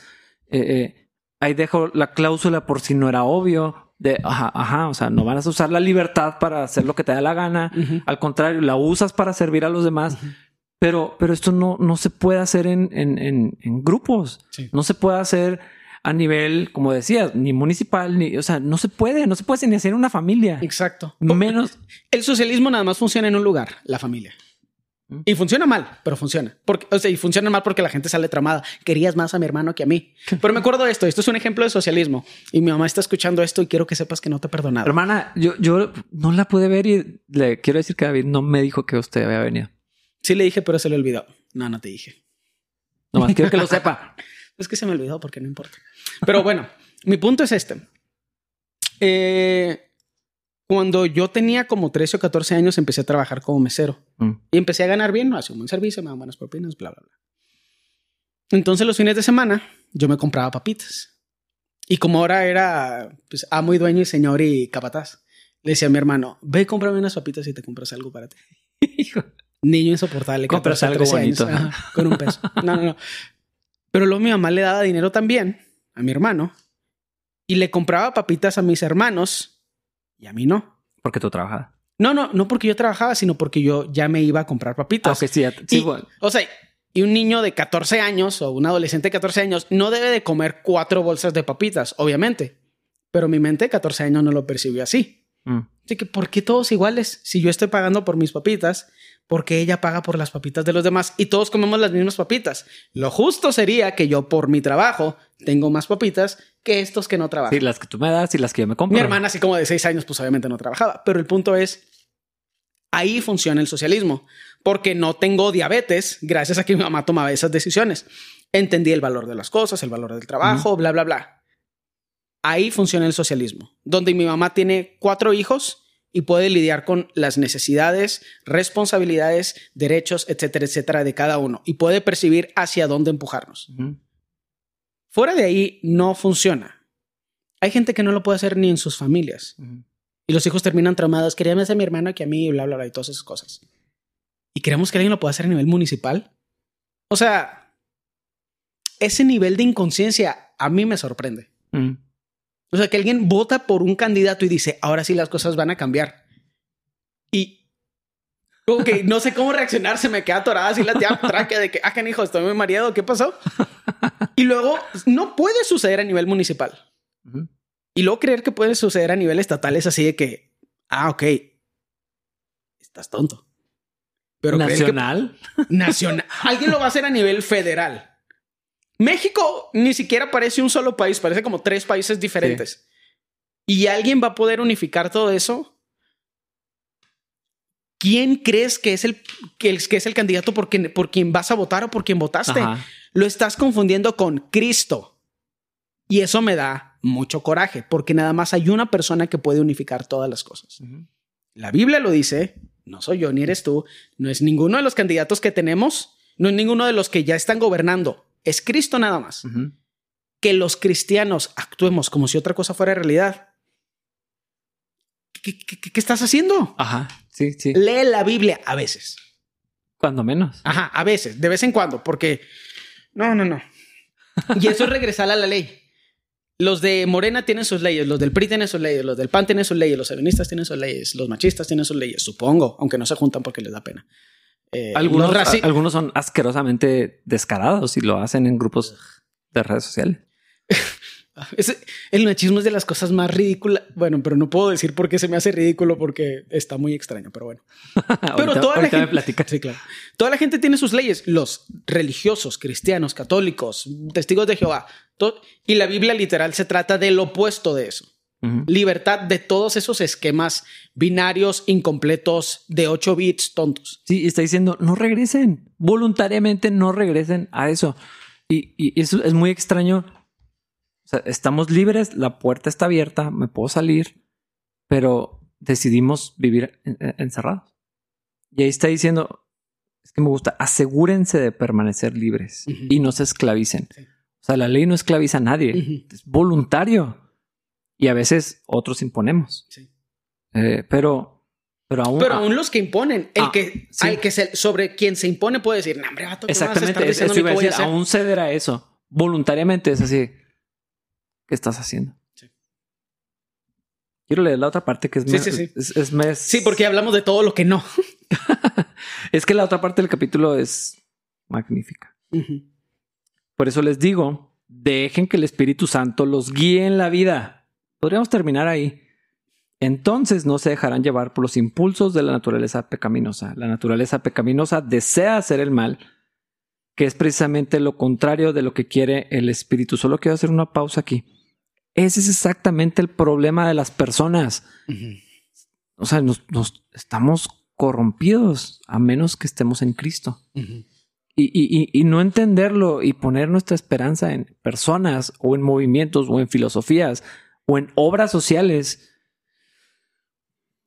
Eh, eh, ahí dejo la cláusula por si no era obvio. De, ajá, ajá, o sea, no van a usar la libertad para hacer lo que te da la gana. Al contrario, la usas para servir a los demás. Pero, pero esto no, no se puede hacer en, en, en, en grupos. Sí. No se puede hacer a nivel, como decías, ni municipal, ni, o sea, no se puede, no se puede ni hacer una familia. Exacto. Menos. El socialismo nada más funciona en un lugar, la familia. Y funciona mal, pero funciona. Porque, o sea, y funciona mal porque la gente sale tramada. Querías más a mi hermano que a mí. Pero me acuerdo de esto. Esto es un ejemplo de socialismo. Y mi mamá está escuchando esto y quiero que sepas que no te he perdonado. Hermana, yo, yo no la pude ver y le quiero decir que David no me dijo que usted había venido. Sí le dije, pero se le olvidó. No, no te dije. Nomás quiero que lo sepa. Es que se me olvidó porque no importa. Pero bueno, mi punto es este. Eh, cuando yo tenía como 13 o 14 años, empecé a trabajar como mesero. Mm. Y empecé a ganar bien, hacía un buen servicio, me daban buenas propinas, bla, bla, bla. Entonces los fines de semana yo me compraba papitas. Y como ahora era pues, amo y dueño y señor y capataz, le decía a mi hermano, ve, cómprame unas papitas y te compras algo para ti. Niño insoportable. Compras 14, algo 13 años, bonito. ajá, con un peso. No, no, no. Pero luego mi mamá le daba dinero también a mi hermano y le compraba papitas a mis hermanos y a mí no. Porque tú trabajas. No, no, no porque yo trabajaba, sino porque yo ya me iba a comprar Ah, papitas. ok, sí, ya- sí, Y- bueno. O sea, y un niño de 14 años o un adolescente de 14 años no debe de comer cuatro bolsas de papitas, obviamente. Pero mi mente de 14 años no lo percibió así. Mm. Así que, ¿por qué todos iguales? Si yo estoy pagando por mis papitas, ¿por qué ella paga por las papitas de los demás? Y todos comemos las mismas papitas. Lo justo sería que yo, por mi trabajo, tengo más papitas que estos que no trabajan. Sí, las que tú me das y las que yo me compro. Mi hermana, así como de seis años, pues obviamente no trabajaba. Pero el punto es, ahí funciona el socialismo, porque no tengo diabetes gracias a que mi mamá tomaba esas decisiones. Entendí el valor de las cosas, el valor del trabajo, bla, bla, bla. Ahí funciona el socialismo, donde mi mamá tiene cuatro hijos y puede lidiar con las necesidades, responsabilidades, derechos, etcétera, etcétera, de cada uno y puede percibir hacia dónde empujarnos. Fuera de ahí no funciona. Hay gente que no lo puede hacer ni en sus familias. Y los hijos terminan traumados. Quería más a mi hermano que a mí, bla, bla, bla, y todas esas cosas. Y queremos que alguien lo pueda hacer a nivel municipal. O sea, ese nivel de inconsciencia a mí me sorprende. O sea, que alguien vota por un candidato y dice, ahora sí las cosas van a cambiar. Y como que no sé cómo reaccionar, se me queda atorada así la tía tráquea de que, ah, hijo, estoy muy mareado, ¿qué pasó? Y luego no puede suceder a nivel municipal. Y luego creer que puede suceder a nivel estatal es así de que, ah, ok, estás tonto. Pero que- Nacional. nacional. Alguien lo va a hacer a nivel federal. México ni siquiera parece un solo país, parece como tres países diferentes. Y alguien va a poder unificar todo eso. ¿Quién crees que es el que, el- que es el candidato por quien, por quien vas a votar o por quien votaste? Ajá. Lo estás confundiendo con Cristo. Y eso me da mucho coraje, porque nada más hay una persona que puede unificar todas las cosas. La Biblia lo dice, no soy yo ni eres tú, no es ninguno de los candidatos que tenemos, no es ninguno de los que ya están gobernando, es Cristo nada más. Que los cristianos actuemos como si otra cosa fuera realidad. ¿Qué, qué- qué- qué estás haciendo? Ajá. Sí, sí. Lee la Biblia a veces. Cuando menos. Ajá, a veces, de vez en cuando, porque no, no, no. Y eso es regresar a la ley. Los de Morena tienen sus leyes, los del PRI tienen sus leyes, los del PAN tienen sus leyes, los feministas tienen sus leyes, los machistas tienen sus leyes, supongo, aunque no se juntan porque les da pena. Eh, Algunos, raci- algunos son asquerosamente descarados y lo hacen en grupos de redes sociales. El machismo es de las cosas más ridículas. Bueno, pero no puedo decir por qué se me hace ridículo porque está muy extraño, pero bueno. Pero toda la gente. Sí, claro. Toda la gente tiene sus leyes. Los religiosos, cristianos, católicos, testigos de Jehová. to- y la Biblia literal se trata del opuesto de eso. Libertad de todos esos esquemas binarios, incompletos, de 8 bits, tontos. Sí, está diciendo no regresen, voluntariamente no regresen a eso. Y, y eso es muy extraño. O sea, estamos libres, la puerta está abierta, me puedo salir, pero decidimos vivir encerrados. Y ahí está diciendo, es que me gusta, asegúrense de permanecer libres y no se esclavicen. O sea, la ley no esclaviza a nadie, es voluntario. Y a veces otros imponemos. Eh, pero, pero aún. Pero aún los que imponen, el ah, que, que sobre quien se impone puede decir, no, hombre, vato, Exactamente, eso iba a decir, aún ceder a eso. Voluntariamente es así. ¿Qué estás haciendo? Quiero leer la otra parte que es, sí, sí, sí. Sí, porque hablamos de todo lo que no. es que la otra parte del capítulo es magnífica. Por eso les digo, dejen que el Espíritu Santo los guíe en la vida. Podríamos terminar ahí. Entonces no se dejarán llevar por los impulsos de la naturaleza pecaminosa. La naturaleza pecaminosa desea hacer el mal, que es precisamente lo contrario de lo que quiere el Espíritu. Solo quiero hacer una pausa aquí. Ese es exactamente el problema de las personas. O sea, nos, estamos corrompidos a menos que estemos en Cristo. y, no entenderlo y poner nuestra esperanza en personas o en movimientos o en filosofías o en obras sociales.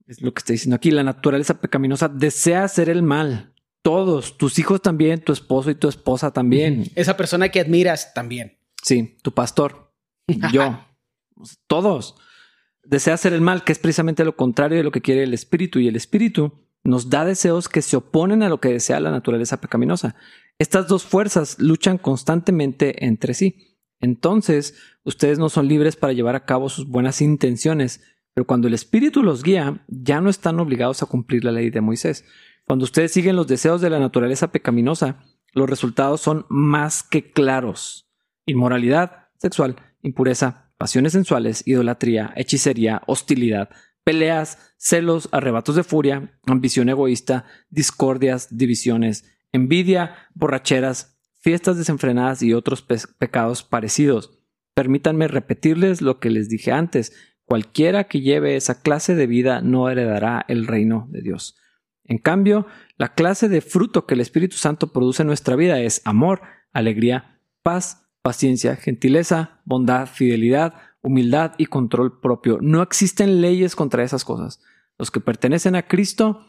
Es lo que está diciendo aquí. La naturaleza pecaminosa desea hacer el mal. Todos, tus hijos también, tu esposo y tu esposa también. Esa persona que admiras también. Sí, tu pastor, yo, todos. Desea hacer el mal, que es precisamente lo contrario de lo que quiere el espíritu, y el espíritu nos da deseos que se oponen a lo que desea la naturaleza pecaminosa. Estas dos fuerzas luchan constantemente entre sí. Entonces, ustedes no son libres para llevar a cabo sus buenas intenciones, pero cuando el espíritu los guía, ya no están obligados a cumplir la ley de Moisés. Cuando ustedes siguen los deseos de la naturaleza pecaminosa, los resultados son más que claros. Inmoralidad sexual, impureza, pasiones sensuales, idolatría, hechicería, hostilidad, peleas, celos, arrebatos de furia, ambición egoísta, discordias, divisiones, envidia, borracheras, fiestas desenfrenadas y otros pecados parecidos. Permítanme repetirles lo que les dije antes. Cualquiera que lleve esa clase de vida no heredará el reino de Dios. En cambio, la clase de fruto que el Espíritu Santo produce en nuestra vida es amor, alegría, paz, paciencia, gentileza, bondad, fidelidad, humildad y control propio. No existen leyes contra esas cosas. Los que pertenecen a Cristo,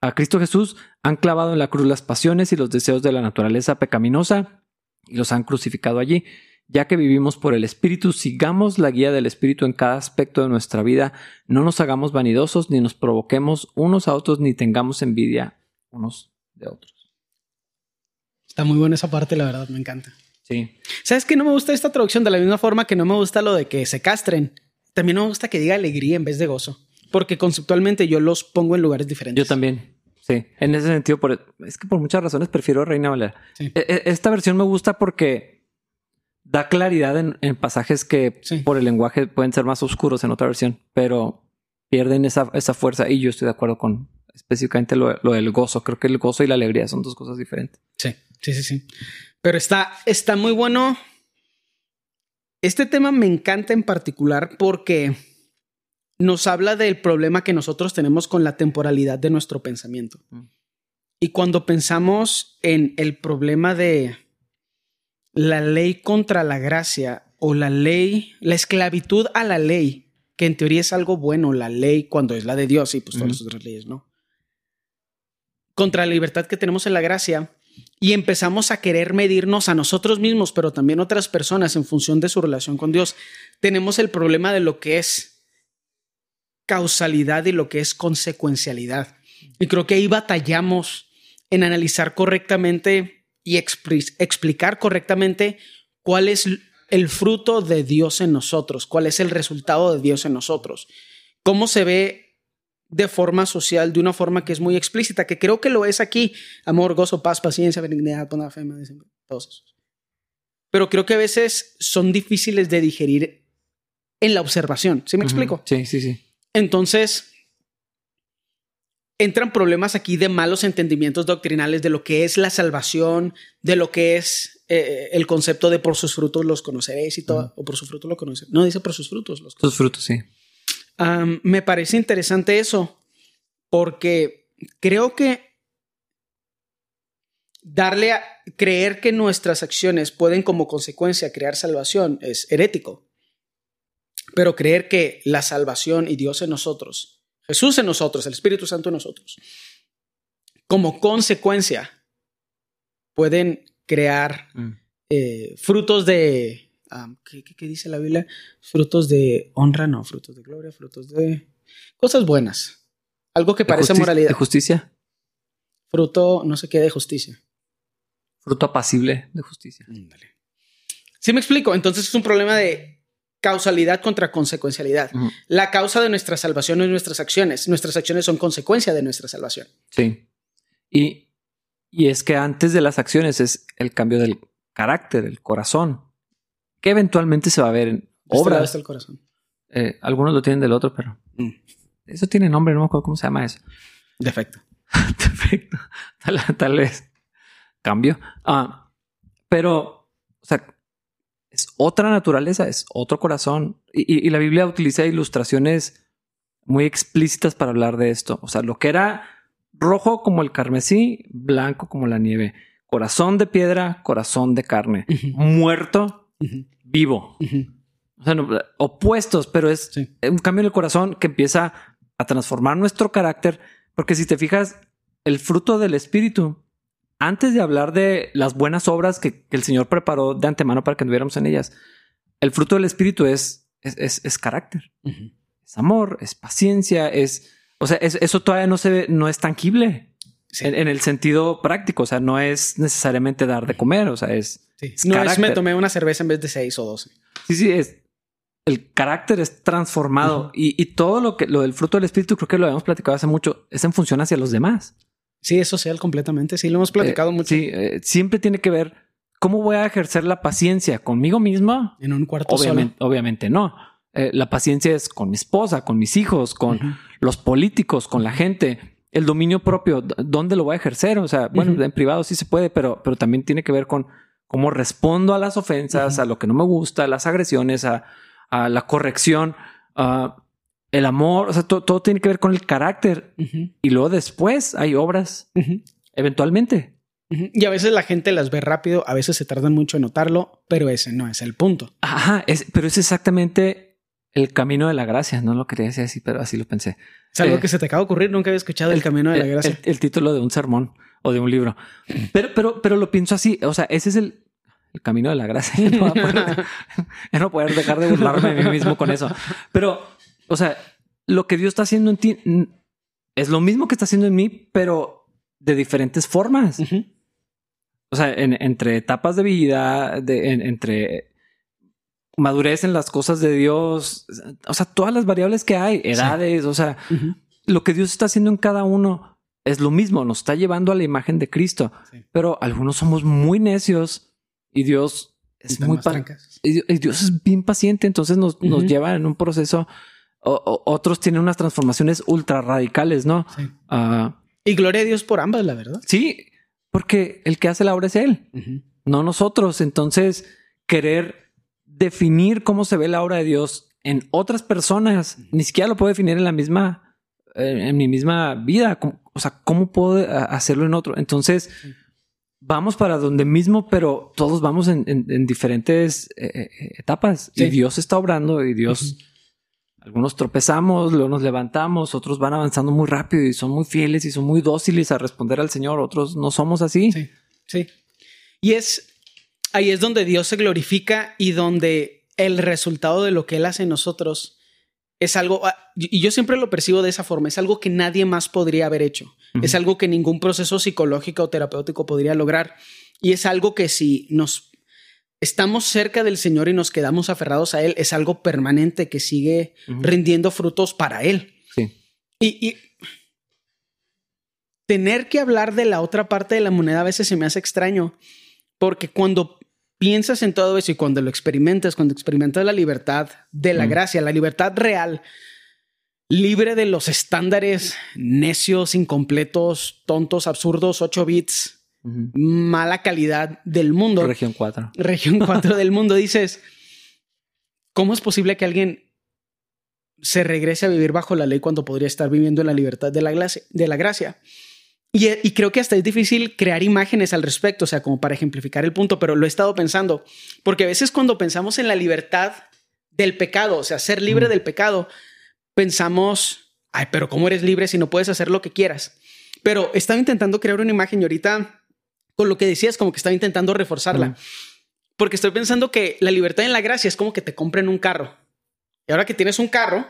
a Cristo Jesús, han clavado en la cruz las pasiones y los deseos de la naturaleza pecaminosa y los han crucificado allí. Ya que vivimos por el Espíritu, sigamos la guía del Espíritu en cada aspecto de nuestra vida. No nos hagamos vanidosos, ni nos provoquemos unos a otros, ni tengamos envidia unos de otros. Está muy buena esa parte, la verdad, me encanta. Sí. ¿Sabes que no me gusta esta traducción de la misma forma que no me gusta lo de que se castren? También no me gusta que diga alegría en vez de gozo, porque conceptualmente yo los pongo en lugares diferentes. Yo también. Sí, en ese sentido, es que por muchas razones prefiero Reina Valera. E, e, esta versión me gusta porque da claridad en, pasajes que por el lenguaje pueden ser más oscuros en otra versión, pero pierden esa, esa fuerza y yo estoy de acuerdo con específicamente lo, lo, del gozo. Creo que el gozo y la alegría son dos cosas diferentes. Sí, sí, sí, sí. Pero está, está muy bueno. Este tema me encanta en particular porque nos habla del problema que nosotros tenemos con la temporalidad de nuestro pensamiento. Mm. Y cuando pensamos en el problema de la ley contra la gracia o la ley, la esclavitud a la ley, que en teoría es algo bueno, la ley cuando es la de Dios y pues todas las otras leyes, ¿no? Contra la libertad que tenemos en la gracia, y empezamos a querer medirnos a nosotros mismos, pero también otras personas en función de su relación con Dios, tenemos el problema de lo que es causalidad y lo que es consecuencialidad. Y creo que ahí batallamos en analizar correctamente y explicar correctamente cuál es el fruto de Dios en nosotros, cuál es el resultado de Dios en nosotros, cómo se ve de forma social, de una forma que es muy explícita, que creo que lo es aquí. Amor, gozo, paz, paciencia, benignidad, bondad, fe, todos esos. Pero creo que a veces son difíciles de digerir en la observación. ¿Sí me explico? Sí, sí, sí. Entonces, entran problemas aquí de malos entendimientos doctrinales de lo que es la salvación, de lo que es eh, el concepto de por sus frutos los conoceréis y todo, o por sus frutos lo conoceréis. No dice por sus frutos los Sus frutos, sí me parece interesante eso, porque creo que darle a creer que nuestras acciones pueden como consecuencia crear salvación es herético. Pero creer que la salvación y Dios en nosotros Jesús en nosotros, el Espíritu Santo en nosotros, como consecuencia, pueden crear Mm. eh, frutos de... ah, ¿qué, qué- qué dice la Biblia? Frutos de honra, no, frutos de gloria, frutos de cosas buenas. Algo que De parece justi- moralidad. De justicia. Fruto, no sé qué, de justicia. Fruto apacible de justicia. Ándale. Sí me explico. Entonces es un problema de causalidad contra consecuencialidad. La causa de nuestra salvación no es nuestras acciones. Nuestras acciones son consecuencia de nuestra salvación. Sí. Y, y es que antes de las acciones es el cambio del carácter, el corazón, que eventualmente se va a ver en De este el corazón. Eh, algunos lo tienen del otro, pero Mm. eso tiene nombre, no me acuerdo cómo se llama eso. Defecto. Perfecto. Tal, tal vez cambio. Ah, pero, o sea, es otra naturaleza, es otro corazón. Y, y- y la Biblia utiliza ilustraciones muy explícitas para hablar de esto. O sea, lo que era rojo como el carmesí, blanco como la nieve. Corazón de piedra, corazón de carne. Muerto, vivo. O sea, no, opuestos, pero es Sí. un cambio en el corazón que empieza a transformar nuestro carácter. Porque si te fijas, el fruto del espíritu, antes de hablar de las buenas obras que, que el Señor preparó de antemano para que anduviéramos en ellas, el fruto del espíritu es, es, es- es carácter, es amor, es paciencia, es, o sea, es- eso todavía no se ve, no es tangible Sí. en, en el sentido práctico. O sea, no es necesariamente dar de comer. O sea, es, Sí. No es me tomé una cerveza en vez de seis o doce. Sí, sí, es. El carácter es transformado y, y todo lo que lo del fruto del espíritu, creo que lo habíamos platicado hace mucho, es en función hacia los demás. Sí, es social completamente. Sí, lo hemos platicado Eh, mucho. Sí, eh, siempre tiene que ver cómo voy a ejercer la paciencia conmigo mismo. En un cuarto Obviamente, obviamente no. Eh, la paciencia es con mi esposa, con mis hijos, con solo. Los políticos, con la gente. El dominio propio, ¿dónde lo voy a ejercer? O sea, bueno, en privado sí se puede, pero, pero también tiene que ver con cómo respondo a las ofensas, a lo que no me gusta, a las agresiones, a, a la corrección, a el amor. O sea, to- todo tiene que ver con el carácter. Y luego después hay obras, eventualmente. Y a veces la gente las ve rápido, a veces se tardan mucho en notarlo, pero ese no es el punto. Ajá, es- pero es exactamente el camino de la gracia. No lo quería decir así, pero así lo pensé. Es algo Eh, que se te acaba de ocurrir, nunca había escuchado el, camino de la gracia. El, el título de un sermón o de un libro. Pero, pero, pero lo pienso así. O sea, ese es el, camino de la gracia. No, voy a poder, ya no poder dejar de burlarme de mí mismo con eso. Pero, o sea, lo que Dios está haciendo en ti es lo mismo que está haciendo en mí, pero de diferentes formas. O sea, en- entre etapas de vida, de, en- entre madurez en las cosas de Dios, o sea, todas las variables que hay, edades, o sea, lo que Dios está haciendo en cada uno es lo mismo, nos está llevando a la imagen de Cristo, Sí. pero algunos somos muy necios y Dios es Están muy y Dios es bien paciente, entonces nos, nos lleva en un proceso. O- o- otros tienen unas transformaciones ultra radicales, ¿no? Sí. Ah, Y gloria a Dios por ambas, la verdad. sí, porque el que hace la obra es Él no nosotros. Entonces, querer definir cómo se ve la obra de Dios en otras personas, ni siquiera lo puedo definir en la misma, eh, en mi misma vida. O sea, ¿cómo puedo eh, hacerlo en otro? Entonces, vamos para donde mismo, pero todos vamos en, en- en diferentes eh, eh, etapas y. Dios está obrando y Dios... Algunos tropezamos, luego nos levantamos, otros van avanzando muy rápido y son muy fieles y son muy dóciles a responder al Señor, otros no somos así. Sí, sí. Y es ahí es donde Dios se glorifica y donde el resultado de lo que Él hace en nosotros es algo, ah, y yo siempre lo percibo de esa forma, es algo que nadie más podría haber hecho, es algo que ningún proceso psicológico o terapéutico podría lograr y es algo que si nos estamos cerca del Señor y nos quedamos aferrados a Él, es algo permanente que sigue rindiendo frutos para Él. Sí. Y, y tener que hablar de la otra parte de la moneda a veces se me hace extraño, porque cuando piensas en todo eso y cuando lo experimentas, cuando experimentas la libertad de la gracia, la libertad real, libre de los estándares necios, incompletos, tontos, absurdos, 8 bits, Mala calidad del mundo, Región 4. región 4 del mundo, dices, ¿cómo es posible que alguien se regrese a vivir bajo la ley cuando podría estar viviendo en la libertad de la, gracia- de la gracia? Y, y creo que hasta es difícil crear imágenes al respecto, o sea, como para ejemplificar el punto, pero lo he estado pensando, porque a veces cuando pensamos en la libertad del pecado, o sea, ser libre Mm. del pecado, pensamos ay, pero ¿cómo eres libre si no puedes hacer lo que quieras? Pero estaba intentando crear una imagen y ahorita con lo que decías, como que estaba intentando reforzarla. Porque estoy pensando que la libertad en la gracia es como que te compren un carro. Y ahora que tienes un carro,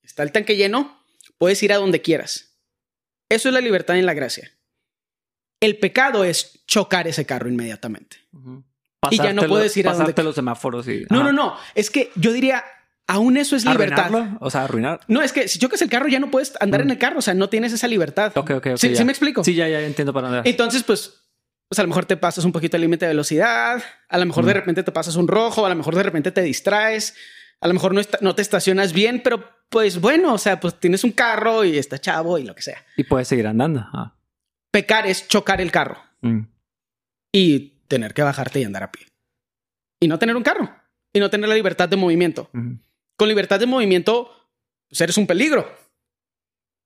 está el tanque lleno, puedes ir a donde quieras. Eso es la libertad en la gracia. El pecado es chocar ese carro inmediatamente. Y ya no puedes ir a donde... los semáforos y... No, no, no. Es que yo diría, aún eso es libertad. O sea, arruinar. No, es que si chocas el carro ya no puedes andar en el carro. O sea, no tienes esa libertad. Ok, ok, ok. ¿Sí, ¿sí me explico? Sí, ya, ya entiendo para. Entonces, pues pues a lo mejor te pasas un poquito el límite de velocidad, a lo mejor de repente te pasas un rojo, a lo mejor de repente te distraes, a lo mejor no, no te estacionas bien, pero pues bueno, o sea, pues tienes un carro y está chavo y lo que sea. Y puedes seguir andando. Ah. Pecar es chocar el carro mm. y tener que bajarte y andar a pie. Y no tener un carro y no tener la libertad de movimiento. Con libertad de movimiento, pues eres un peligro.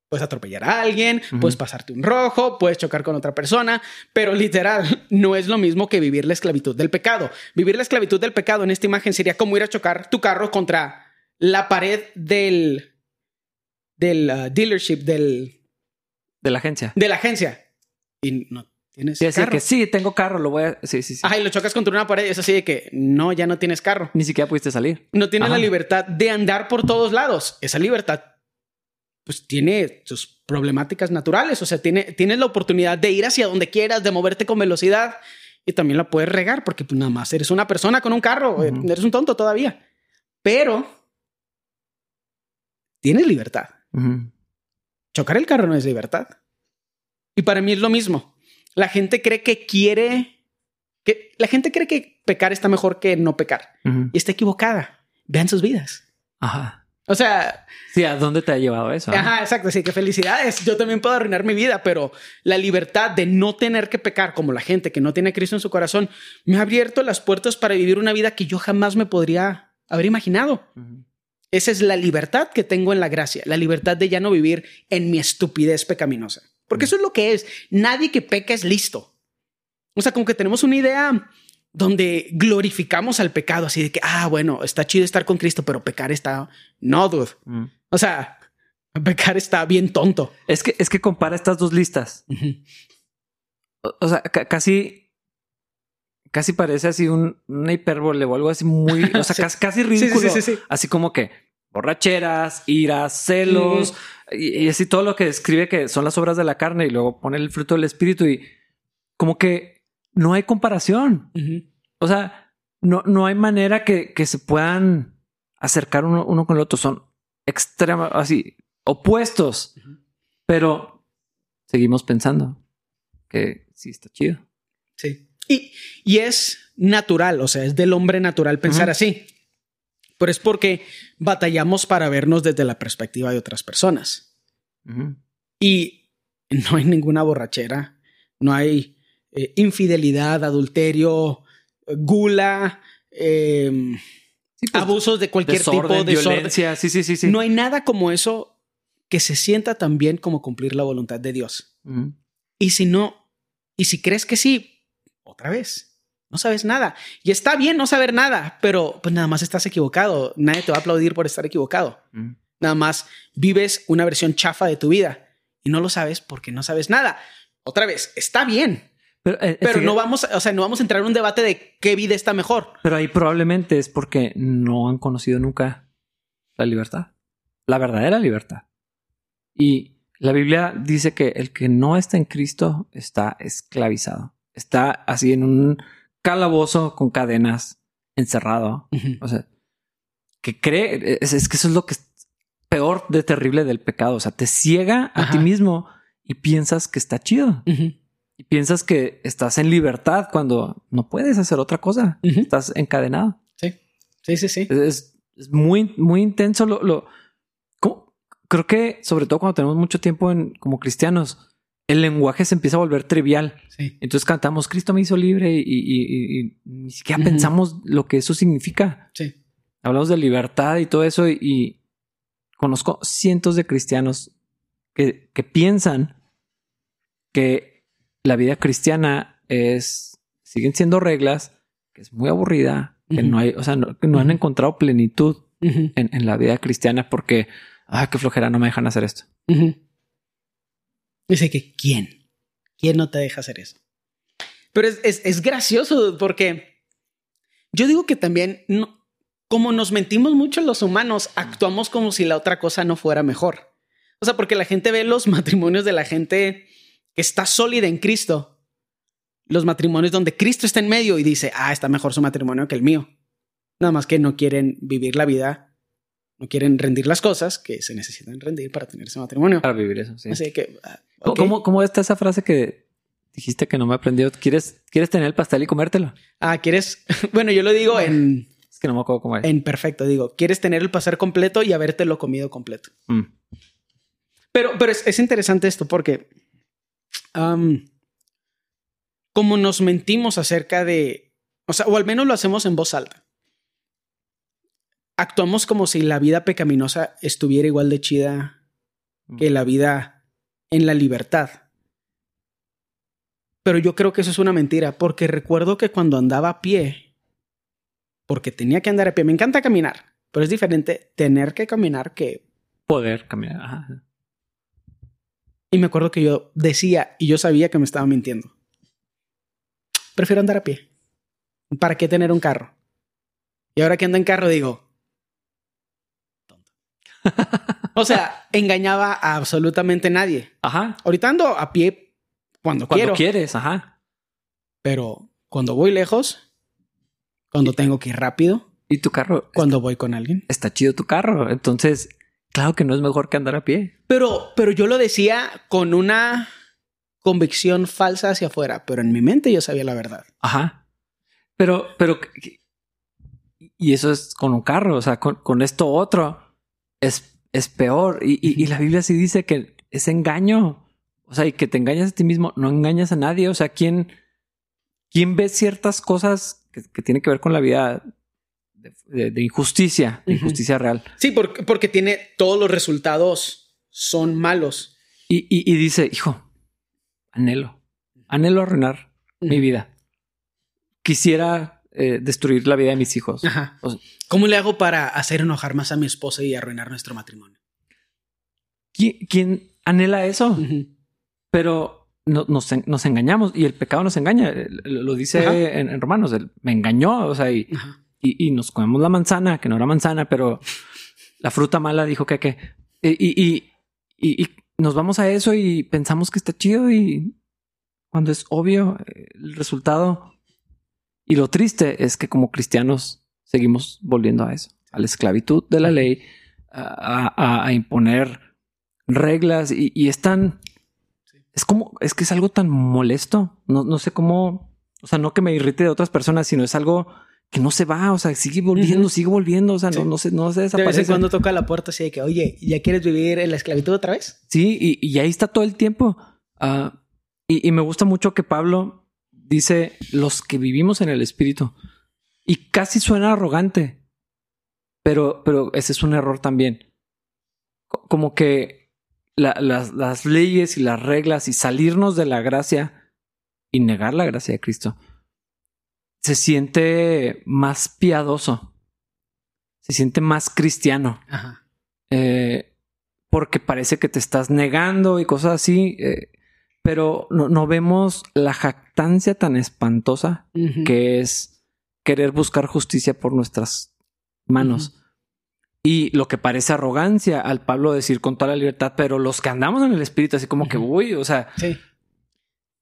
Puedes atropellar a alguien, puedes pasarte un rojo, puedes chocar con otra persona, pero literal no es lo mismo que vivir la esclavitud del pecado. Vivir la esclavitud del pecado en esta imagen sería como ir a chocar tu carro contra la pared del del uh, dealership del de la agencia. De la agencia. Y no tienes sí, carro. que sí, tengo carro, lo voy a sí, sí, sí. Ajá, y lo chocas contra una pared y es así de que no, ya no tienes carro. Ni siquiera pudiste salir. No tienes la libertad de andar por todos lados. Esa libertad pues tiene sus problemáticas naturales, o sea, tiene, tienes la oportunidad de ir hacia donde quieras, de moverte con velocidad y también la puedes regar porque pues, nada más eres una persona con un carro, eh, eres un tonto todavía, pero tienes libertad. Chocar el carro no es libertad. Y para mí es lo mismo. La gente cree que quiere, que la gente cree que pecar está mejor que no pecar y está equivocada. Vean sus vidas. Ajá. O sea. Sí, ¿a dónde te ha llevado eso? Ajá, exacto. Sí, que felicidades. Yo también puedo arruinar mi vida, pero la libertad de no tener que pecar como la gente que no tiene a Cristo en su corazón me ha abierto las puertas para vivir una vida que yo jamás me podría haber imaginado. Esa es la libertad que tengo en la gracia, la libertad de ya no vivir en mi estupidez pecaminosa. Porque eso es lo que es. Nadie que peca es listo. O sea, como que tenemos una idea donde glorificamos al pecado, así de que, ah, bueno, está chido estar con Cristo, pero pecar está, no, dude. Mm. O sea, pecar está bien tonto. Es que, es que compara estas dos listas. o, sea, casi, casi parece así un, una hipérbole o algo así muy, o sea, casi, casi, ridículo. Sí, sí, así como que borracheras, iras, celos y, así todo lo que describe que son las obras de la carne y luego pone el fruto del espíritu y como que no hay comparación. O sea, no, no hay manera que, se puedan acercar uno, con el otro. Son extremas, así, opuestos. Pero seguimos pensando que sí está chido. Sí. Y, y es natural, o sea, es del hombre natural pensar así. Pero es porque batallamos para vernos desde la perspectiva de otras personas. Y no hay ninguna borrachera, no hay eh, infidelidad, adulterio, gula, em, pues, abusos de cualquier tipo de violencia. Sí, sí, sí, sí. No hay nada como eso que se sienta tan bien como cumplir la voluntad de Dios. Y si no, y si crees que sí, otra vez, no sabes nada. Y está bien no saber nada, pero pues nada más estás equivocado. Nadie te va a aplaudir por estar equivocado. Nada más vives una versión chafa de tu vida y no lo sabes porque no sabes nada. Otra vez, está bien. Pero, eh, no vamos, o sea, no vamos a entrar en un debate de qué vida está mejor. Pero ahí probablemente es porque no han conocido nunca la libertad, la verdadera libertad. Y la Biblia dice que el que no está en Cristo está esclavizado, está así en un calabozo con cadenas, encerrado. O sea, que cree, es, que eso es lo que es peor de terrible del pecado. O sea, te ciega a ti mismo y piensas que está chido y piensas que estás en libertad cuando no puedes hacer otra cosa. Estás encadenado. Sí, sí, sí, sí. Es, muy, muy intenso. Lo, creo que sobre todo cuando tenemos mucho tiempo en, como cristianos, el lenguaje se empieza a volver trivial. Sí. Entonces cantamos Cristo me hizo libre y, ni siquiera pensamos lo que eso significa. Sí. Hablamos de libertad y todo eso y, conozco cientos de cristianos que, que piensan que la vida cristiana es, siguen siendo reglas, que es muy aburrida, que no hay, o sea, no, que no han encontrado plenitud en, la vida cristiana porque ah, qué flojera, no me dejan hacer esto. Dice que, ¿quién? ¿Quién no te deja hacer eso? Pero es, es, es gracioso porque yo digo que también, no, como nos mentimos mucho los humanos, actuamos como si la otra cosa no fuera mejor. O sea, porque la gente ve los matrimonios de la gente que está sólida en Cristo. Los matrimonios donde Cristo está en medio y dice, ah, está mejor su matrimonio que el mío. Nada más que no quieren vivir la vida, no quieren rendir las cosas que se necesitan rendir para tener ese matrimonio. Para vivir eso, sí. Así que... ah, ¿Cómo. ¿Cómo está esa frase que dijiste que no me aprendió? ¿Quieres, ¿Quieres tener el pastel y comértelo? Ah, ¿quieres? bueno, yo lo digo en, Es que no me acuerdo cómo es. en perfecto. Digo, ¿quieres tener el pasar completo y habértelo comido completo? Mm. Pero, pero es, es interesante esto porque como nos mentimos acerca de, o sea, o al menos lo hacemos en voz alta. Actuamos como si la vida pecaminosa estuviera igual de chida que la vida en la libertad. Pero yo creo que eso es una mentira, porque recuerdo que cuando andaba a pie, porque tenía que andar a pie, me encanta caminar, pero es diferente tener que caminar que Poder caminar. Ajá. Y me acuerdo que yo decía, y yo sabía que me estaba mintiendo. Prefiero andar a pie. ¿Para qué tener un carro? Y ahora que ando en carro digo, tonto. o sea, engañaba a absolutamente nadie. Ajá. Ahorita ando a pie cuando, Cuando quiero, quieres, ajá. pero cuando voy lejos, cuando tengo que ir rápido, Y tu carro, cuando voy con alguien. está chido tu carro. Entonces, claro que no es mejor que andar a pie. Pero, pero yo lo decía con una convicción falsa hacia afuera, pero en mi mente yo sabía la verdad. Ajá. Pero, pero, y eso es con un carro, o sea, con, con esto otro es, es peor. Y, y, y la Biblia sí dice que es engaño. O sea, y que te engañas a ti mismo, no engañas a nadie. O sea, ¿quién, quién ve ciertas cosas que, que tienen que ver con la vida de, de- de injusticia, de injusticia real? Sí, porque, porque tiene todos los resultados son malos. Y, y, y dice, hijo, anhelo, anhelo arruinar mi vida. Quisiera eh, destruir la vida de mis hijos. Ajá. O sea, ¿Cómo le hago para hacer enojar más a mi esposa y arruinar nuestro matrimonio? ¿quién, quién anhela eso? Pero no- nos, nos engañamos y el pecado nos engaña. Eh, Lo dice en, en Romanos, el- me engañó, o sea, y, y, y nos comemos la manzana, que no era manzana, pero la fruta mala dijo que, que, y, y, y- nos vamos a eso y pensamos que está chido y cuando es obvio eh, el resultado. Y lo triste es que como cristianos seguimos volviendo a eso, a la esclavitud de la ley, a, a- a imponer reglas y, y es tan, es como, es que es algo tan molesto. No, no sé cómo, o sea, no que me irrite de otras personas, sino es algo que no se va, o sea, sigue volviendo, Ujú. sigue volviendo, o sea, Sí. no, no se, no se De vez desaparece. en cuando toca la puerta así de que, oye, ¿ya quieres vivir en la esclavitud otra vez? Sí, y, y ahí está todo el tiempo. Ah, y, y me gusta mucho que Pablo dice los que vivimos en el espíritu. Y casi suena arrogante, pero, pero ese es un error también. Co- Como que la- las, las leyes y las reglas y salirnos de la gracia y negar la gracia de Cristo se siente más piadoso, se siente más cristiano Ajá. eh, porque parece que te estás negando y cosas así, eh, pero no, no vemos la jactancia tan espantosa que es querer buscar justicia por nuestras manos. Y lo que parece arrogancia al Pablo decir con toda la libertad, pero los que andamos en el espíritu, así como que, uy, o sea, Sí.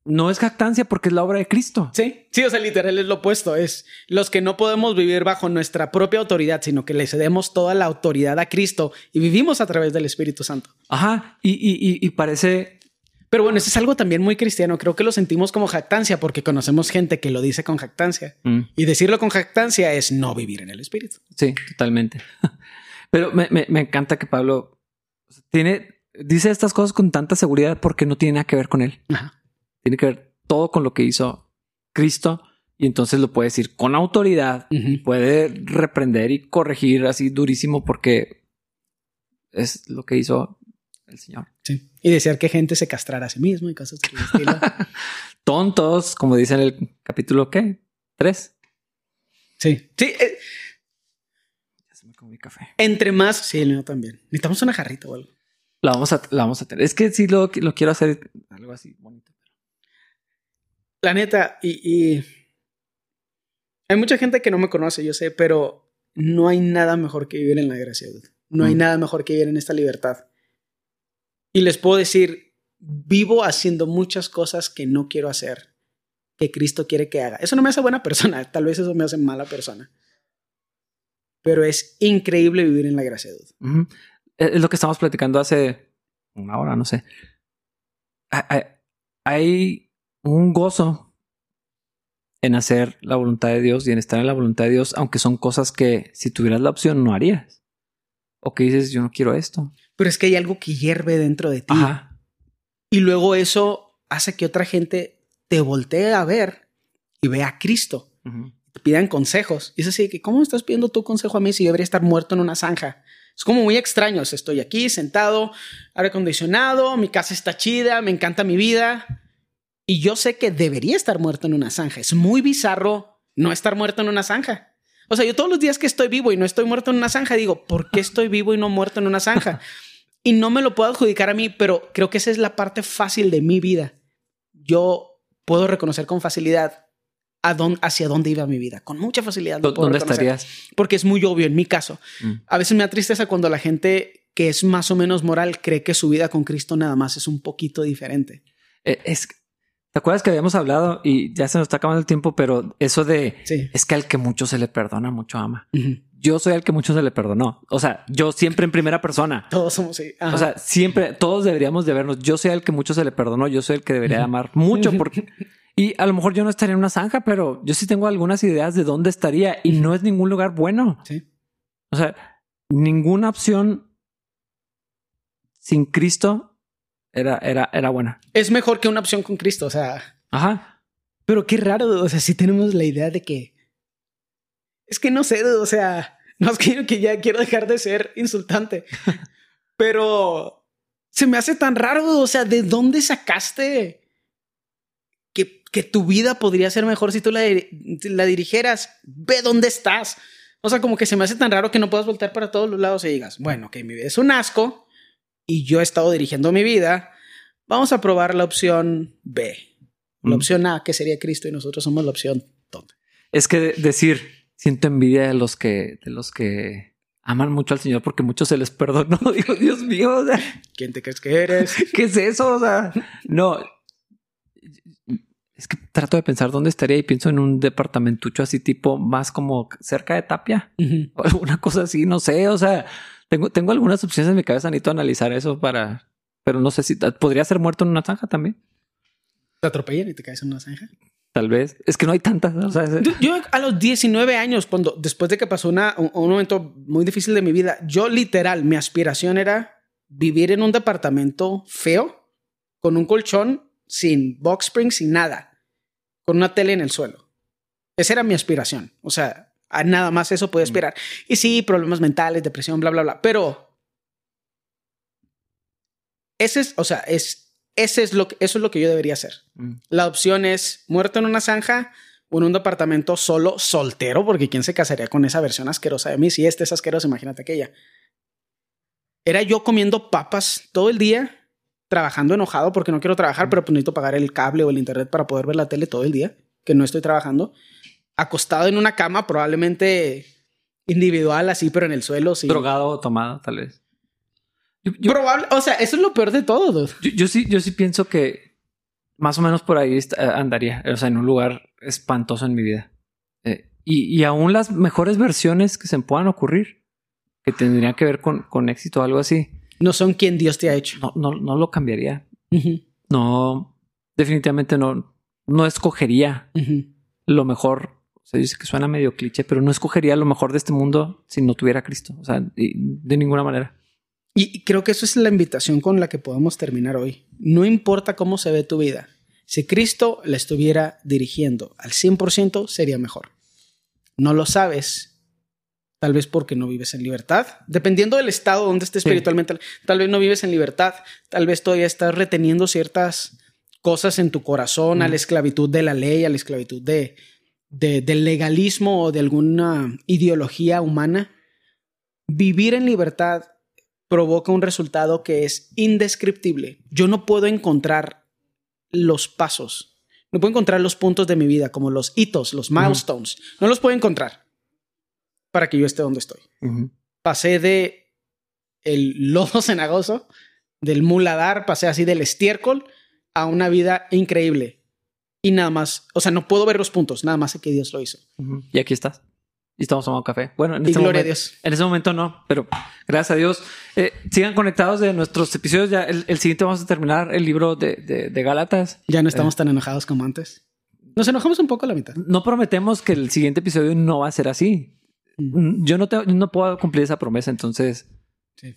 No es jactancia porque es la obra de Cristo. Sí, sí, o sea, literal es lo opuesto. Es los que no podemos vivir bajo nuestra propia autoridad, sino que le cedemos toda la autoridad a Cristo y vivimos a través del Espíritu Santo. Ajá. Y, y, y, y parece Pero bueno, eso es algo también muy cristiano. Creo que lo sentimos como jactancia porque conocemos gente que lo dice con jactancia. mm, Y decirlo con jactancia es no vivir en el Espíritu. Sí, totalmente. Pero me, me- me encanta que Pablo tiene, dice estas cosas con tanta seguridad porque no tiene nada que ver con él. Ajá. Tiene que ver todo con lo que hizo Cristo y entonces lo puede decir con autoridad. Puede reprender y corregir así durísimo porque es lo que hizo el Señor. Sí. Y desear que gente se castrara a sí mismo y cosas por el estilo. Tontos, como dice en el capítulo ¿qué? Tres. Sí. Sí. eh, con mi café. Entre más, sí, el mío también. Necesitamos una jarrita o algo. La vamos a, la vamos a tener. Es que sí lo, lo quiero hacer algo así bonito. La neta, y, y hay mucha gente que no me conoce, yo sé, pero no hay nada mejor que vivir en la gracia. dude. No hay Mm. nada mejor que vivir en esta libertad. Y les puedo decir, vivo haciendo muchas cosas que no quiero hacer, que Cristo quiere que haga. Eso no me hace buena persona, tal vez eso me hace mala persona. Pero es increíble vivir en la gracia. dude. Es es lo que estamos platicando hace una hora, no sé. Ha- ha- Hay un gozo en hacer la voluntad de Dios y en estar en la voluntad de Dios, aunque son cosas que si tuvieras la opción no harías. O que dices, yo no quiero esto. Pero es que hay algo que hierve dentro de ti. Ajá. Y luego eso hace que otra gente te voltee a ver y vea a Cristo. Te pidan consejos. Y es así que, ¿cómo estás pidiendo tu consejo a mí si yo debería estar muerto en una zanja? Es como muy extraño. O sea, estoy aquí sentado, aire acondicionado, mi casa está chida, me encanta mi vida. Y yo sé que debería estar muerto en una zanja. Es muy bizarro no estar muerto en una zanja. O sea, yo todos los días que estoy vivo y no estoy muerto en una zanja, digo, ¿por qué estoy vivo y no muerto en una zanja? Y no me lo puedo adjudicar a mí, pero creo que esa es la parte fácil de mi vida. Yo puedo reconocer con facilidad a dónde, hacia dónde iba mi vida. Con mucha facilidad. lo ¿Dó- puedo ¿Dónde reconocer. estarías? Porque es muy obvio en mi caso. Mm. A veces me da tristeza cuando la gente que es más o menos moral cree que su vida con Cristo nada más es un poquito diferente. Eh, Es, ¿Te acuerdas que habíamos hablado y ya se nos está acabando el tiempo, pero eso de Sí. es que al que mucho se le perdona, mucho ama. Yo soy al que mucho se le perdonó. O sea, yo siempre en primera persona. Todos somos. Ajá. O sea, siempre, todos deberíamos de vernos. Yo soy el que mucho se le perdonó. Yo soy el que debería amar mucho porque... Y a lo mejor yo no estaría en una zanja, pero yo sí tengo algunas ideas de dónde estaría y no es ningún lugar bueno. Sí. O sea, ninguna opción sin Cristo era, era, era buena. Es mejor que una opción con Cristo. O sea, Ajá. pero qué raro. O sea, si tenemos la idea de que es que no sé. O sea, no es que, que ya quiero dejar de ser insultante, pero se me hace tan raro. O sea, ¿de dónde sacaste que, que tu vida podría ser mejor si tú la, la dirigieras? Ve dónde estás. O sea, como que se me hace tan raro que no puedas voltear para todos los lados y digas, bueno, que mi vida es un asco y yo he estado dirigiendo mi vida. Vamos a probar la opción B. La Mm. opción A, que sería Cristo, y nosotros somos la opción tonta. Es que de- decir, siento envidia de los que, de los que aman mucho al Señor porque muchos se les perdonó. Digo, Dios mío, o sea, ¿Quién te crees que eres? ¿qué es eso? O sea, no. Es que trato de pensar dónde estaría y pienso en un departamentucho así tipo más como cerca de Tapia o alguna cosa así, no sé, o sea, tengo, tengo algunas opciones en mi cabeza, necesito analizar eso para, pero no sé si podría ser muerto en una zanja también, Te atropellan y te caes en una zanja. tal vez. Es que no hay tantas, o sea, es- Yo, yo a los 19 años, cuando después de que pasó una, un, un momento muy difícil de mi vida, yo literal, mi aspiración era vivir en un departamento feo, con un colchón, sin box spring, sin nada, con una tele en el suelo. Esa era mi aspiración. O sea, a nada más eso podía aspirar. Y sí, problemas mentales, depresión, bla, bla, bla. Pero ese es, o sea, es, ese es lo que, eso es lo que yo debería hacer. Mm. La opción es muerto en una zanja o en un departamento solo, soltero, porque ¿quién se casaría con esa versión asquerosa de mí? Si este es asqueroso, imagínate aquella. Era yo comiendo papas todo el día, trabajando enojado porque no quiero trabajar, pero pues necesito pagar el cable o el internet para poder ver la tele todo el día, que no estoy trabajando. Acostado en una cama, probablemente individual, así, pero en el suelo. Sí. drogado o tomado, tal vez. Yo, yo- Probable, o sea, eso es lo peor de todo. dude. yo- yo sí, yo sí pienso que más o menos por ahí eh, andaría, o sea, en un lugar espantoso en mi vida. Eh, y, y aún las mejores versiones que se puedan ocurrir, que tendrían que ver con, con éxito o algo así, No son quien Dios te ha hecho. no, no, no lo cambiaría. No, definitivamente no, no escogería lo mejor. O sea, yo sé que suena medio cliché, pero no escogería lo mejor de este mundo si no tuviera a Cristo. O sea, de ninguna manera. Y creo que eso es la invitación con la que podemos terminar hoy. No importa cómo se ve tu vida. Si Cristo la estuviera dirigiendo al 100%, sería mejor. No lo sabes. Tal vez porque no vives en libertad. Dependiendo del estado donde estés Sí. espiritualmente, tal vez no vives en libertad. Tal vez todavía estás reteniendo ciertas cosas en tu corazón a la esclavitud de la ley, a la esclavitud de, de- del legalismo o de alguna ideología humana. vivir en libertad provoca un resultado que es indescriptible. Yo no puedo encontrar los pasos, no puedo encontrar los puntos de mi vida, como los hitos, los milestones. No los puedo encontrar para que yo esté donde estoy. Pasé de el lodo cenagoso, del muladar, pasé así del estiércol a una vida increíble. Y nada más, o sea, no puedo ver los puntos, nada más sé que Dios lo hizo. Y aquí estás. Y estamos tomando café. Bueno, en Y este gloria a momento, Dios. En ese momento no, pero gracias a Dios. Eh, sigan conectados de nuestros episodios. Ya el, el siguiente vamos a terminar el libro de, de, de Gálatas. Ya no estamos tan enojados como antes. Nos enojamos un poco a la mitad. No prometemos que el siguiente episodio no va a ser así. Mm. Yo no, te- no puedo cumplir esa promesa, entonces Sí.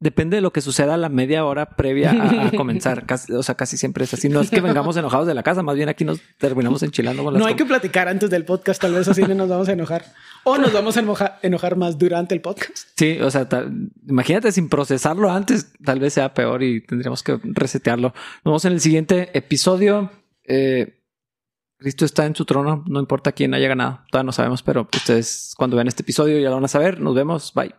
Depende de lo que suceda a la media hora previa a, a comenzar. Casi- o sea, casi siempre es así. No es que vengamos enojados de la casa, más bien aquí nos terminamos enchilando con las No hay que platicar antes del podcast, tal vez así no nos vamos a enojar. O nos vamos a enoja- enojar más durante el podcast. Sí, o sea, tal- imagínate sin procesarlo antes, tal vez sea peor y tendríamos que resetearlo. Nos vemos en el siguiente episodio. Eh, Cristo está en su trono, no importa quién haya ganado, todavía no sabemos, pero ustedes cuando vean este episodio ya lo van a saber. Nos vemos, bye.